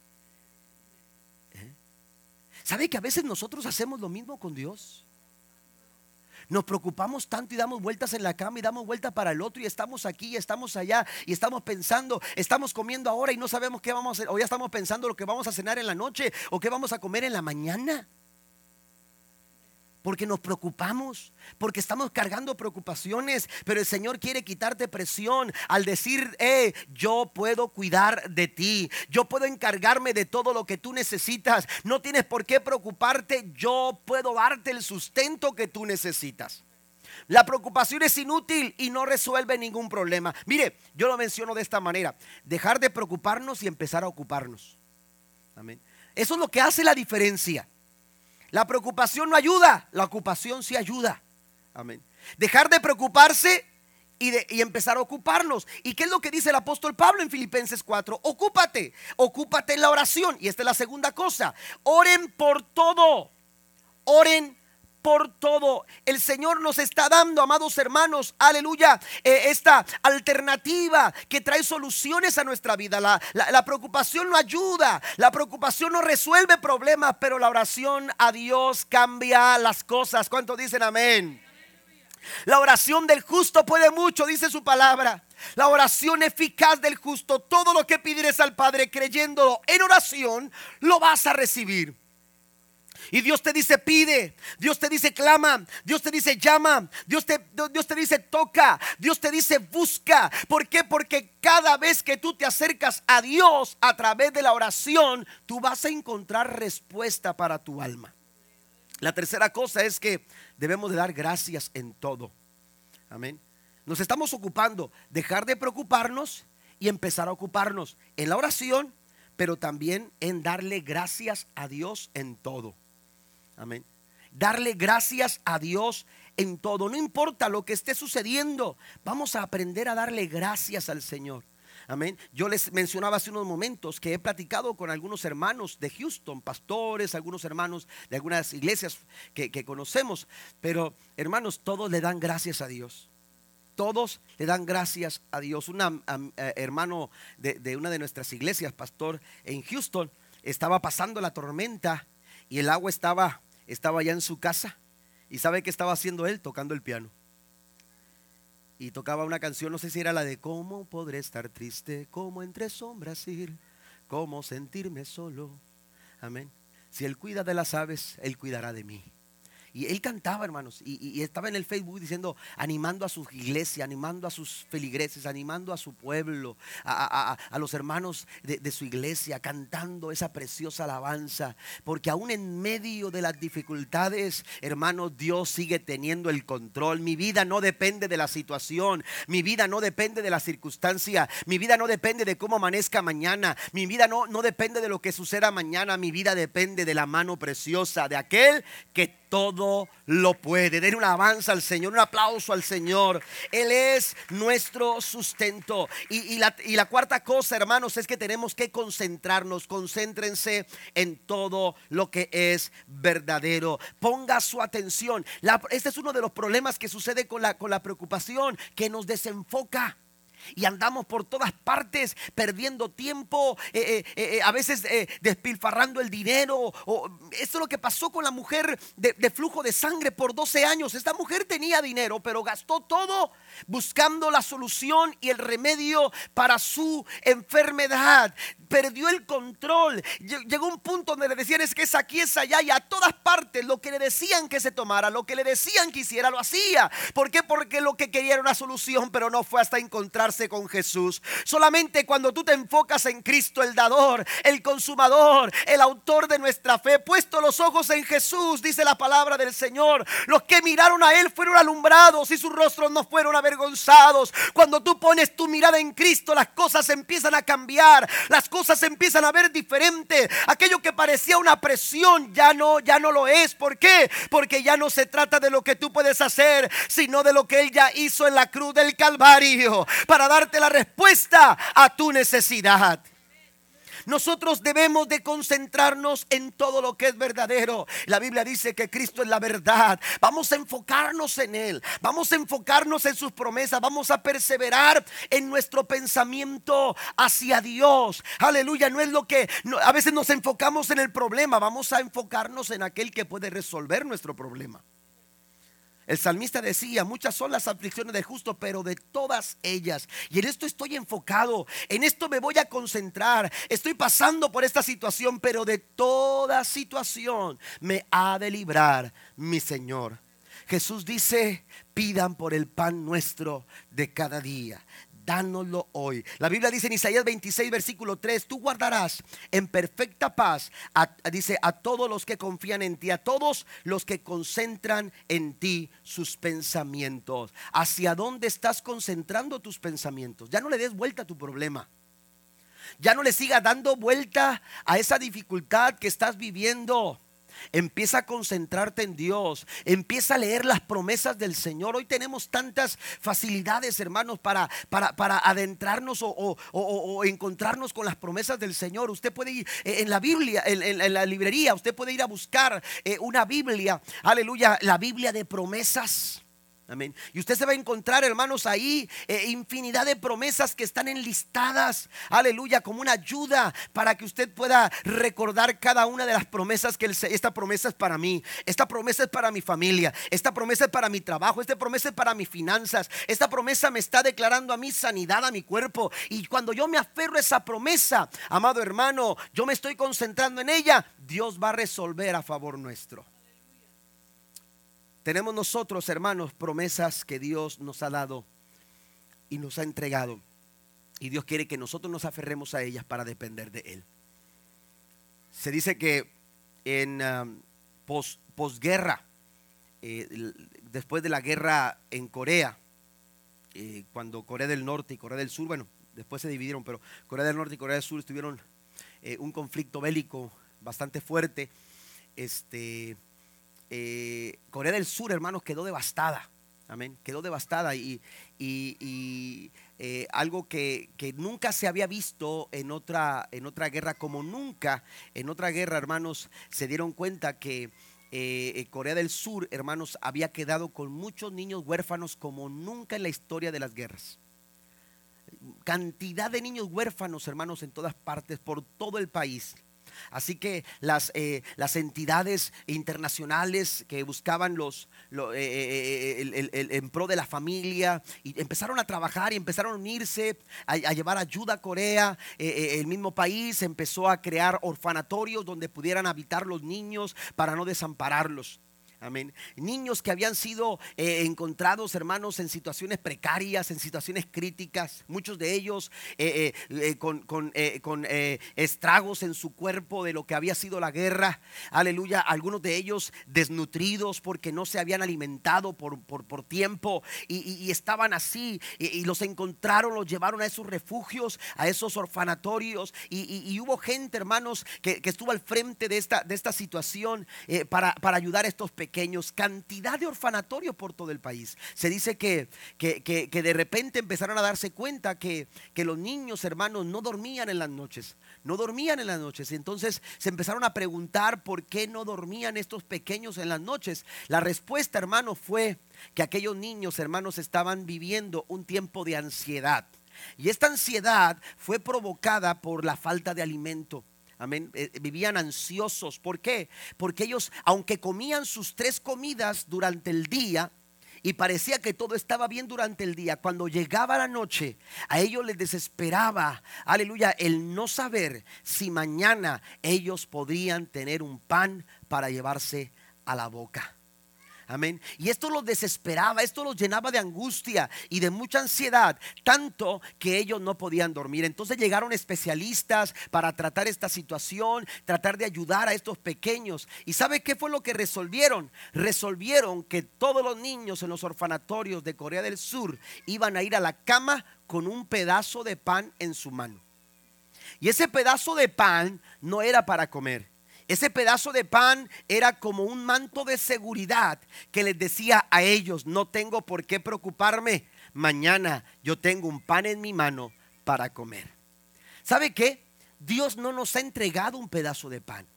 ¿Eh? ¿Sabe que a veces nosotros hacemos lo mismo con Dios? Nos preocupamos tanto y damos vueltas en la cama y damos vueltas para el otro y estamos aquí y estamos allá y estamos pensando, estamos comiendo ahora y no sabemos qué vamos a hacer, o ya estamos pensando lo que vamos a cenar en la noche o qué vamos a comer en la mañana porque nos preocupamos, porque estamos cargando preocupaciones, pero el Señor quiere quitarte presión al decir, eh, yo puedo cuidar de ti, yo puedo encargarme de todo lo que tú necesitas, no tienes por qué preocuparte, yo puedo darte el sustento que tú necesitas. La preocupación es inútil y no resuelve ningún problema. Mire, yo lo menciono de esta manera, dejar de preocuparnos y empezar a ocuparnos. Amén. Eso es lo que hace la diferencia. La preocupación no ayuda, la ocupación sí ayuda. Amén. Dejar de preocuparse y, de, y, empezar a ocuparnos. ¿Y qué es lo que dice el apóstol Pablo en Filipenses 4? Ocúpate, ocúpate en la oración. Y esta es la segunda cosa. Oren por todo. Oren por todo. El Señor nos está dando, amados hermanos, aleluya, eh, esta alternativa que trae soluciones a nuestra vida. La, la, preocupación no ayuda, la preocupación no resuelve problemas, pero la oración a Dios cambia las cosas. ¿Cuántos dicen amén? La oración del justo puede mucho, dice su palabra. La oración eficaz del justo, todo lo que pidieres al Padre creyéndolo en oración, lo vas a recibir. Y Dios te dice pide, Dios te dice clama, Dios te dice llama, Dios te, Dios te dice toca, Dios te dice busca. ¿Por qué? Porque cada vez que tú te acercas a Dios a través de la oración, tú vas a encontrar respuesta para tu alma. La tercera cosa es que debemos de dar gracias en todo. Amén. Nos estamos ocupando, dejar de preocuparnos y empezar a ocuparnos en la oración, pero también en darle gracias a Dios en todo. Amén. Darle gracias a Dios en todo. No importa lo que esté sucediendo, vamos a aprender a darle gracias al Señor. Amén. Yo les mencionaba hace unos momentos que he platicado con algunos hermanos de Houston, pastores, algunos hermanos de algunas iglesias que, conocemos, pero hermanos, todos le dan gracias a Dios. Todos le dan gracias a Dios. Un eh, hermano de, de una de nuestras iglesias, pastor en Houston, estaba pasando la tormenta y el agua estaba, estaba ya en su casa. ¿Y sabe qué estaba haciendo él? Tocando el piano y tocaba una canción, no sé si era la de ¿Cómo podré estar triste? ¿Cómo entre sombras ir? ¿Cómo sentirme solo? Amén. Si Él cuida de las aves, Él cuidará de mí. Y él cantaba, hermanos, y, estaba en el Facebook diciendo, animando a su iglesia, animando a sus feligreses, animando a su pueblo, a, los hermanos de, de, su iglesia, cantando esa preciosa alabanza. Porque aún en medio de las dificultades, hermanos, Dios sigue teniendo el control. Mi vida no depende de la situación, mi vida no depende de la circunstancia, mi vida no depende de cómo amanezca mañana, mi vida no, no depende de lo que suceda mañana, mi vida depende de la mano preciosa de aquel que todo lo puede. Den una alabanza al Señor, un aplauso al Señor. Él es nuestro sustento. Y, la, cuarta cosa, hermanos, es que tenemos que concentrarnos. Concéntrense en todo lo que es verdadero. Ponga su atención. este es uno de los problemas que sucede con la preocupación, que nos desenfoca y andamos por todas partes perdiendo tiempo, eh, eh, eh, a veces despilfarrando el dinero. O, eso es lo que pasó con la mujer de, de, flujo de sangre por 12 años. Esta mujer tenía dinero, pero gastó todo buscando la solución y el remedio para su enfermedad. Perdió el control. Llegó un punto donde le decían es que es aquí, es allá y a todas partes lo que le decían que se tomara, lo que le decían que hiciera, lo hacía. ¿Por qué? Porque lo que quería era una solución, pero no fue hasta encontrarse con Jesús. Solamente cuando tú te enfocas en Cristo, el dador, el consumador, el autor de nuestra fe, puesto los ojos en Jesús, dice la palabra del Señor, los que miraron a Él fueron alumbrados y sus rostros no fueron avergonzados. Cuando tú pones tu mirada en Cristo, las cosas empiezan a cambiar, las cosas empiezan a ver diferente. Aquello que parecía una presión ya no, ya no lo es. ¿Por qué? Porque ya no se trata de lo que tú puedes hacer, sino de lo que Él ya hizo en la cruz del Calvario para darte la respuesta a tu necesidad. Nosotros debemos de concentrarnos en todo lo que es verdadero. La Biblia dice que Cristo es la verdad. Vamos a enfocarnos en Él. Vamos a enfocarnos en sus promesas. Vamos a perseverar en nuestro pensamiento hacia Dios. Aleluya. No es lo que a veces nos enfocamos en el problema. Vamos a enfocarnos en aquel que puede resolver nuestro problema. El salmista decía, muchas son las aflicciones del justo, pero de todas ellas. Y en esto estoy enfocado, en esto me voy a concentrar. Estoy pasando por esta situación, pero de toda situación me ha de librar mi Señor. Jesús dice, pidan por el pan nuestro de cada día dánoslo hoy. La Biblia dice en Isaías 26, versículo 3, tú guardarás en perfecta paz, dice, a todos los que confían en ti, a todos los que concentran en ti sus pensamientos. ¿Hacia dónde estás concentrando tus pensamientos? Ya no le des vuelta a tu problema. Ya no le sigas dando vuelta a esa dificultad que estás viviendo. Empieza a concentrarte en Dios. Empieza a leer las promesas del Señor. Hoy tenemos tantas facilidades, hermanos, para, para, adentrarnos o, encontrarnos con las promesas del Señor. Usted puede ir eh, en la Biblia, en, la librería, usted puede ir a buscar eh, una Biblia. Aleluya, la Biblia de promesas. Amén. Y usted se va a encontrar, hermanos, ahí eh, infinidad de promesas que están enlistadas. Aleluya, como una ayuda para que usted pueda recordar cada una de las promesas que esta promesa es para mí. Esta promesa es para mi familia. Esta promesa es para mi trabajo. Esta promesa es para mis finanzas. Esta promesa me está declarando a mi sanidad, a mi cuerpo. Y cuando yo me aferro a esa promesa, amado hermano, yo me estoy concentrando en ella. Dios va a resolver a favor nuestro. Tenemos nosotros, hermanos, promesas que Dios nos ha dado y nos ha entregado. Y Dios quiere que nosotros nos aferremos a ellas para depender de Él. Se dice que en um, posguerra, eh, después de la guerra en Corea, eh, cuando Corea del Norte y Corea del Sur, bueno, después se dividieron, pero Corea del Norte y Corea del Sur tuvieron eh, un conflicto bélico bastante fuerte. Este, eh, Corea del Sur, hermanos, quedó devastada. Amén. Quedó devastada y, eh, algo que, nunca se había visto en otra, en otra guerra, como nunca en otra guerra, hermanos, se dieron cuenta que eh, Corea del Sur, hermanos, había quedado con muchos niños huérfanos como nunca en la historia de las guerras. Cantidad de niños huérfanos, hermanos, en todas partes, por todo el país. Así que las, eh, las entidades internacionales que buscaban los, eh, eh, el, en pro de la familia y empezaron a trabajar y empezaron a unirse, a, a llevar ayuda a Corea. el mismo país empezó a crear orfanatorios donde pudieran habitar los niños para no desampararlos. Amén. Niños que habían sido eh, encontrados, hermanos, en situaciones precarias, en situaciones críticas, muchos de ellos eh, eh, con, estragos en su cuerpo de lo que había sido la guerra. Aleluya. Algunos de ellos desnutridos porque no se habían alimentado por, por, tiempo y, estaban así. Y, los encontraron, los llevaron a esos refugios, a esos orfanatorios. Y, hubo gente, hermanos, que, estuvo al frente de esta, de esta situación para, para ayudar a estos pequeños cantidad de orfanatorios por todo el país. Se dice que, que, de repente empezaron a darse cuenta que, que los niños, hermanos, no dormían en las noches, no dormían en las noches. Entonces se empezaron a preguntar por qué no dormían estos pequeños en las noches. La respuesta, hermano, fue que aquellos niños, hermanos, estaban viviendo un tiempo de ansiedad. Y esta ansiedad fue provocada por la falta de alimento. Amén. Eh, vivían ansiosos. ¿Por qué? Porque ellos, aunque comían sus tres comidas durante el día, y parecía que todo estaba bien durante el día. Cuando llegaba la noche, a ellos les desesperaba, aleluya, el no saber si mañana ellos podrían tener un pan para llevarse a la boca. Amén. Y esto los desesperaba, esto los llenaba de angustia y de mucha ansiedad, tanto que ellos no podían dormir. Entonces llegaron especialistas para tratar esta situación, tratar de ayudar a estos pequeños. ¿Y sabe qué fue lo que resolvieron? Resolvieron que todos los niños en los orfanatorios de Corea del Sur iban a ir a la cama con un pedazo de pan en su mano. Y ese pedazo de pan no era para comer ese pedazo de pan era como un manto de seguridad que les decía a ellos, no tengo por qué preocuparme, mañana yo tengo un pan en mi mano para comer. ¿Sabe qué? Dios no nos ha entregado un pedazo de pan.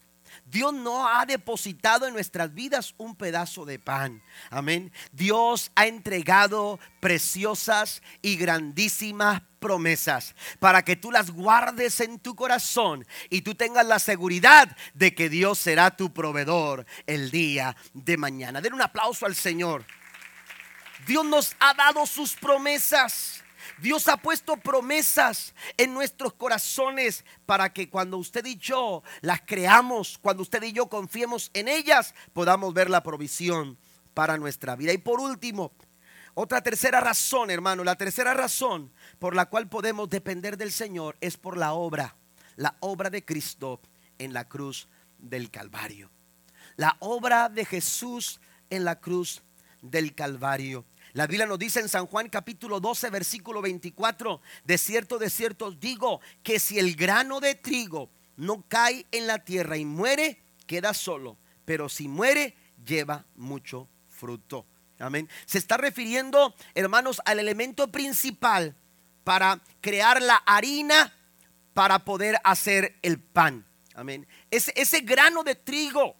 Dios no ha depositado en nuestras vidas un pedazo de pan. Amén. Dios ha entregado preciosas y grandísimas promesas para que tú las guardes en tu corazón y tú tengas la seguridad de que Dios será tu proveedor el día de mañana. Den un aplauso al Señor. Dios nos ha dado sus promesas. Dios ha puesto promesas en nuestros corazones para que cuando usted y yo las creamos, cuando usted y yo confiemos en ellas, podamos ver la provisión para nuestra vida. Y por último, otra tercera razón, hermano, la tercera razón por la cual podemos depender del Señor es por la obra, la obra de Cristo en la cruz del Calvario. La obra de Jesús en la cruz del Calvario. La Biblia nos dice en San Juan capítulo 12, versículo 24, de cierto, de cierto digo que si el grano de trigo no cae en la tierra y muere, queda solo, pero si muere, lleva mucho fruto. Amén. Se está refiriendo, hermanos, al elemento principal para crear la harina para poder hacer el pan. Amén. Ese, ese grano de trigo,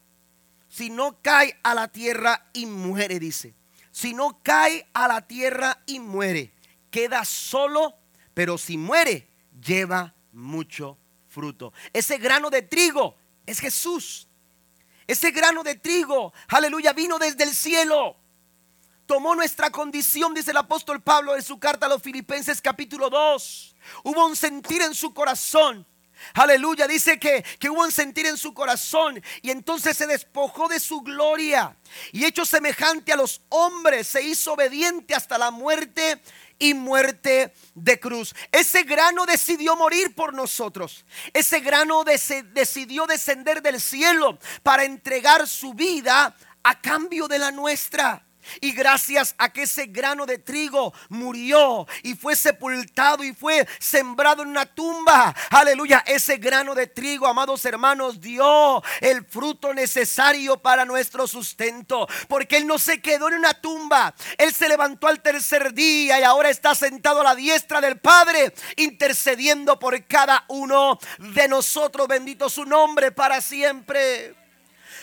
si no cae a la tierra y muere, dice si no cae a la tierra y muere, queda solo, pero si muere, lleva mucho fruto. Ese grano de trigo es Jesús. Ese grano de trigo, aleluya, vino desde el cielo. Tomó nuestra condición, dice el apóstol Pablo en su carta a los Filipenses capítulo 2. Hubo un sentir en su corazón Aleluya, dice que, que, hubo un sentir en su corazón y entonces se despojó de su gloria y hecho semejante a los hombres, se hizo obediente hasta la muerte y muerte de cruz. Ese grano decidió morir por nosotros. Ese grano decidió descender del cielo para entregar su vida a cambio de la nuestra. Y gracias a que ese grano de trigo murió y fue sepultado y fue sembrado en una tumba. Aleluya. Ese grano de trigo, amados hermanos, dio el fruto necesario para nuestro sustento. Porque Él no se quedó en una tumba. Él se levantó al tercer día y ahora está sentado a la diestra del Padre, intercediendo por cada uno de nosotros. Bendito su nombre para siempre.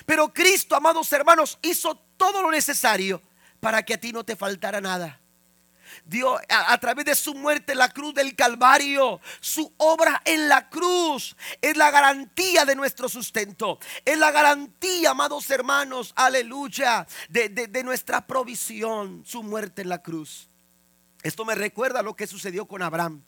Pero Cristo, amados hermanos, hizo todo lo necesario para que a ti no te faltara nada. Dios a, través de su muerte en la cruz del Calvario, su obra en la cruz es la garantía de nuestro sustento, es la garantía, amados hermanos, aleluya, de, de nuestra provisión, su muerte en la cruz. Esto me recuerda lo que sucedió con Abraham.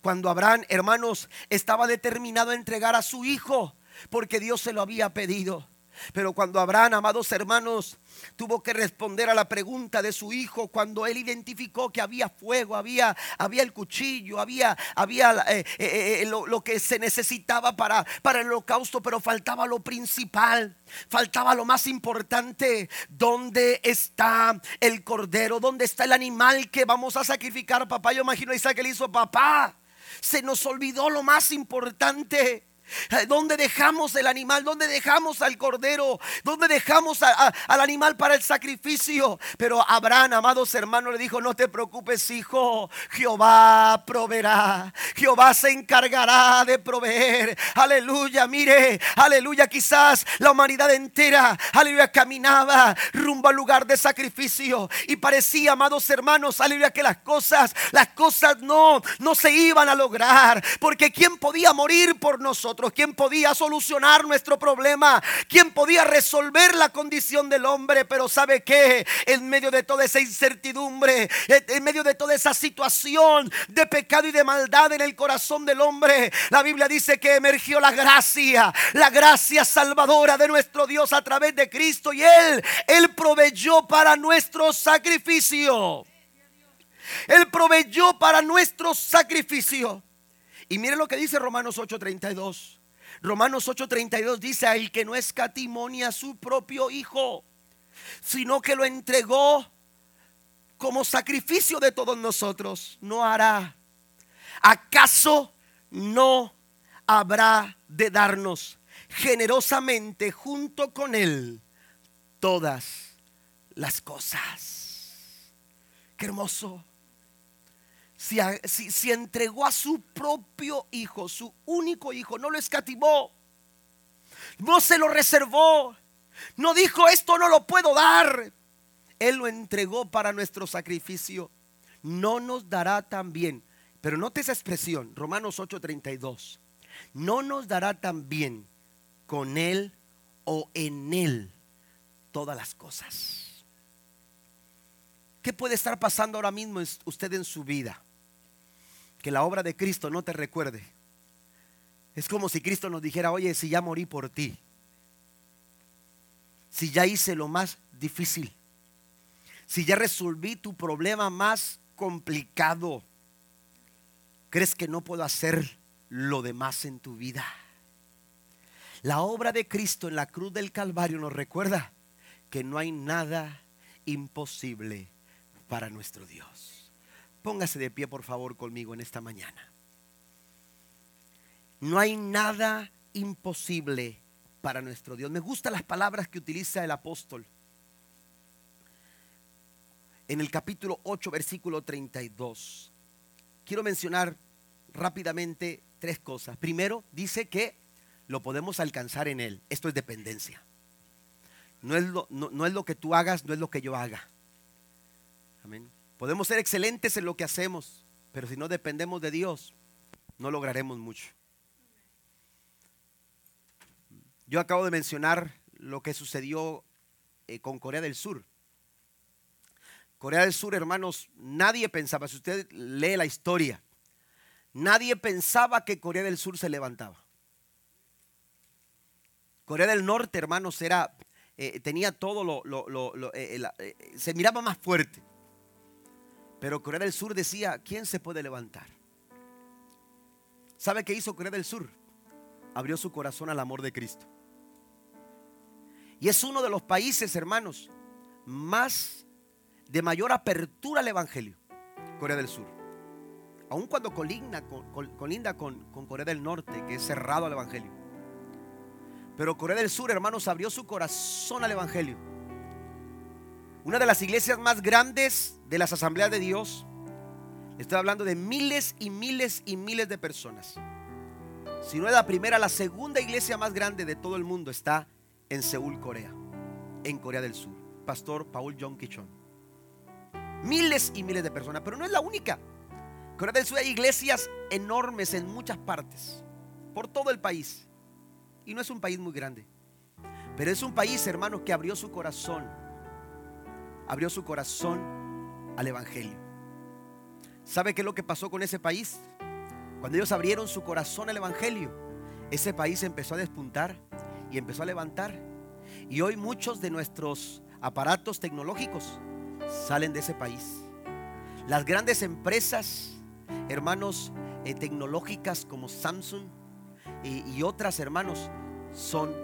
Cuando Abraham, hermanos, estaba determinado a entregar a su hijo, porque Dios se lo había pedido. Pero cuando Abraham, amados hermanos, tuvo que responder a la pregunta de su hijo, cuando él identificó que había fuego, había, había el cuchillo, había, había eh, eh, eh, lo, lo, que se necesitaba para, para el holocausto, pero faltaba lo principal, faltaba lo más importante. ¿Dónde está el cordero? ¿Dónde está el animal que vamos a sacrificar? Papá, yo imagino a Isaac que le hizo, papá, se nos olvidó lo más importante. ¿Dónde dejamos el animal? ¿Dónde dejamos al cordero? ¿Dónde dejamos al animal para el sacrificio? Pero Abraham, amados hermanos, le dijo, no te preocupes, hijo, Jehová proveerá. Jehová se encargará de proveer. Aleluya, mire, aleluya, quizás la humanidad entera, aleluya, caminaba rumbo al lugar de sacrificio y parecía, amados hermanos, aleluya, que las cosas, las cosas no, no se iban a lograr, porque ¿quién podía morir por nosotros? ¿Quién podía solucionar nuestro problema? ¿Quién podía resolver la condición del hombre? Pero ¿sabe qué? En medio de toda esa incertidumbre, en medio de toda esa situación de pecado y de maldad en el corazón del hombre, la Biblia dice que emergió la gracia, la gracia salvadora de nuestro Dios a través de Cristo y Él, Él proveyó para nuestro sacrificio. Él proveyó para nuestro sacrificio. Y mire lo que dice Romanos 8:32. Romanos 8:32 dice, el que no escatimonia a su propio hijo, sino que lo entregó como sacrificio de todos nosotros, no hará. ¿Acaso no habrá de darnos generosamente junto con él todas las cosas? Qué hermoso si, entregó a su propio hijo, su único hijo, no lo escatimó, no se lo reservó, no dijo esto no lo puedo dar, Él lo entregó para nuestro sacrificio, no nos dará también, pero note esa expresión, Romanos 8:32, no nos dará también con Él o en Él todas las cosas. ¿Qué puede estar pasando ahora mismo usted en su vida? Que la obra de Cristo no te recuerde. Es como si Cristo nos dijera, oye, si ya morí por ti, si ya hice lo más difícil, si ya resolví tu problema más complicado, ¿crees que no puedo hacer lo demás en tu vida? La obra de Cristo en la cruz del Calvario nos recuerda que no hay nada imposible para nuestro Dios. Póngase de pie, por favor, conmigo en esta mañana. No hay nada imposible para nuestro Dios. Me gustan las palabras que utiliza el apóstol. En el capítulo 8, versículo 32. Quiero mencionar rápidamente tres cosas. Primero, dice que lo podemos alcanzar en Él. Esto es dependencia. No es lo, no, no es lo que tú hagas, no es lo que yo haga. Amén. Podemos ser excelentes en lo que hacemos, pero si no dependemos de Dios, no lograremos mucho. Yo acabo de mencionar lo que sucedió eh, con Corea del Sur. Corea del Sur, hermanos, nadie pensaba, si usted lee la historia, nadie pensaba que Corea del Sur se levantaba. Corea del Norte, hermanos, era, eh, tenía todo lo, eh, se miraba más fuerte. Pero Corea del Sur decía, ¿quién se puede levantar? ¿Sabe qué hizo Corea del Sur? Abrió su corazón al amor de Cristo. Y es uno de los países, hermanos, más de mayor apertura al Evangelio, Corea del Sur. Aun cuando colinda con, con Corea del Norte, que es cerrado al Evangelio. Pero Corea del Sur, hermanos, abrió su corazón al Evangelio. Una de las iglesias más grandes de las asambleas de Dios. Estoy hablando de miles y miles y miles de personas. Si no es la primera, la segunda iglesia más grande de todo el mundo está en Seúl, Corea, en Corea del Sur. Pastor Paul Jong Kichon. Miles y miles de personas, pero no es la única. Corea del Sur hay iglesias enormes en muchas partes, por todo el país. Y no es un país muy grande. Pero es un país, hermanos, que abrió su corazón. Abrió su corazón al Evangelio. ¿Sabe qué es lo que pasó con ese país? Cuando ellos abrieron su corazón al Evangelio, ese país empezó a despuntar y empezó a levantar. Y hoy muchos de nuestros aparatos tecnológicos salen de ese país. Las grandes empresas, hermanos, eh, tecnológicas como Samsung, y, otras, hermanos, son,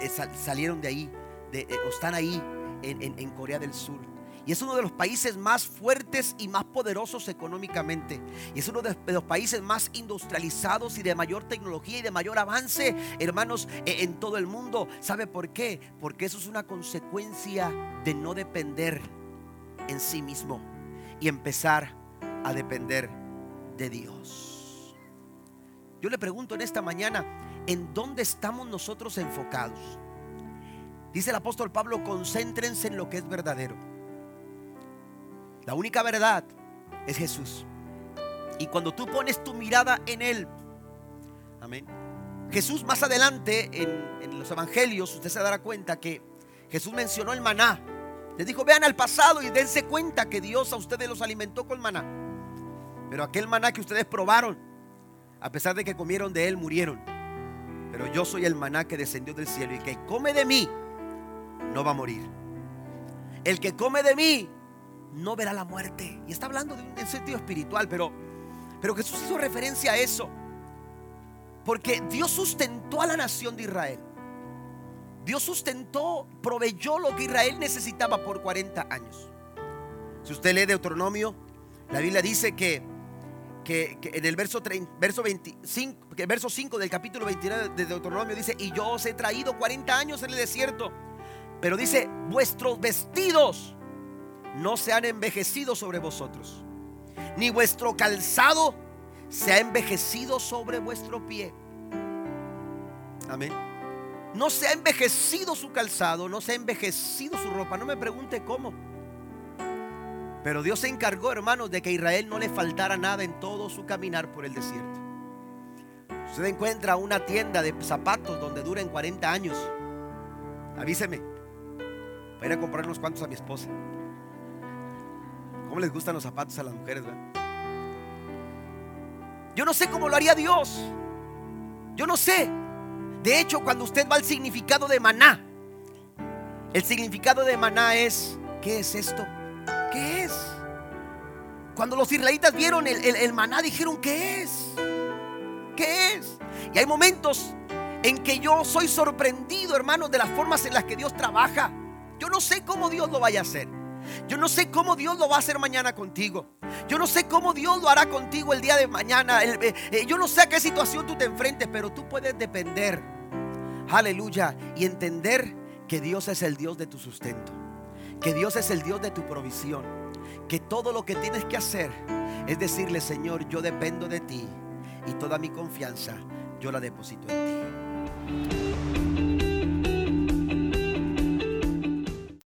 eh, salieron de ahí, eh, están ahí en, Corea del Sur. Y es uno de los países más fuertes y más poderosos económicamente. Y es uno de los países más industrializados y de mayor tecnología y de mayor avance, hermanos, e, en todo el mundo. ¿Sabe por qué? Porque eso es una consecuencia de no depender en sí mismo y empezar a depender de Dios. Yo le pregunto en esta mañana, ¿en dónde estamos nosotros enfocados? Dice el apóstol Pablo, concéntrense en lo que es verdadero. La única verdad es Jesús. Y cuando tú pones tu mirada en Él, amén. Jesús más adelante en, los evangelios, usted se dará cuenta que Jesús mencionó el maná. Les dijo, vean al pasado y dense cuenta que Dios a ustedes los alimentó con maná. Pero aquel maná que ustedes probaron, a pesar de que comieron de él, murieron. Pero yo soy el maná que descendió del cielo y que come de mí no va a morir. El que come de mí no verá la muerte. Y está hablando de un sentido espiritual, pero, pero Jesús hizo referencia a eso. Porque Dios sustentó a la nación de Israel. Dios sustentó, proveyó lo que Israel necesitaba por 40 años. Si usted lee Deuteronomio, la Biblia dice que que, en el verso, 30, verso, 25, verso 5 del capítulo 29 de Deuteronomio dice, y yo os he traído 40 años en el desierto, pero dice, vuestros vestidos no se han envejecido sobre vosotros, ni vuestro calzado se ha envejecido sobre vuestro pie. Amén. No se ha envejecido su calzado, no se ha envejecido su ropa. No me pregunte cómo. Pero Dios se encargó, hermanos, de que a Israel no le faltara nada en todo su caminar por el desierto. Usted encuentra una tienda de zapatos donde duren 40 años. Avíseme. Para ir a comprar unos cuantos a mi esposa. ¿Cómo les gustan los zapatos a las mujeres? Yo no sé cómo lo haría Dios. Yo no sé. De hecho, cuando usted va al significado de maná, el significado de maná es, ¿qué es esto? ¿qué es? Cuando los israelitas vieron el, maná, dijeron, ¿qué es? ¿Qué es? Y hay momentos en que yo soy sorprendido, hermanos, de las formas en las que Dios trabaja. Yo no sé cómo Dios lo vaya a hacer. Yo no sé cómo Dios lo va a hacer mañana contigo. Yo no sé cómo Dios lo hará contigo el día de mañana. Eh, eh, yo no sé a qué situación tú te enfrentes, pero tú puedes depender. Aleluya. Y entender que Dios es el Dios de tu sustento que Dios es el Dios de tu provisión, que todo lo que tienes que hacer es decirle, Señor, yo dependo de ti y toda mi confianza yo la deposito en ti.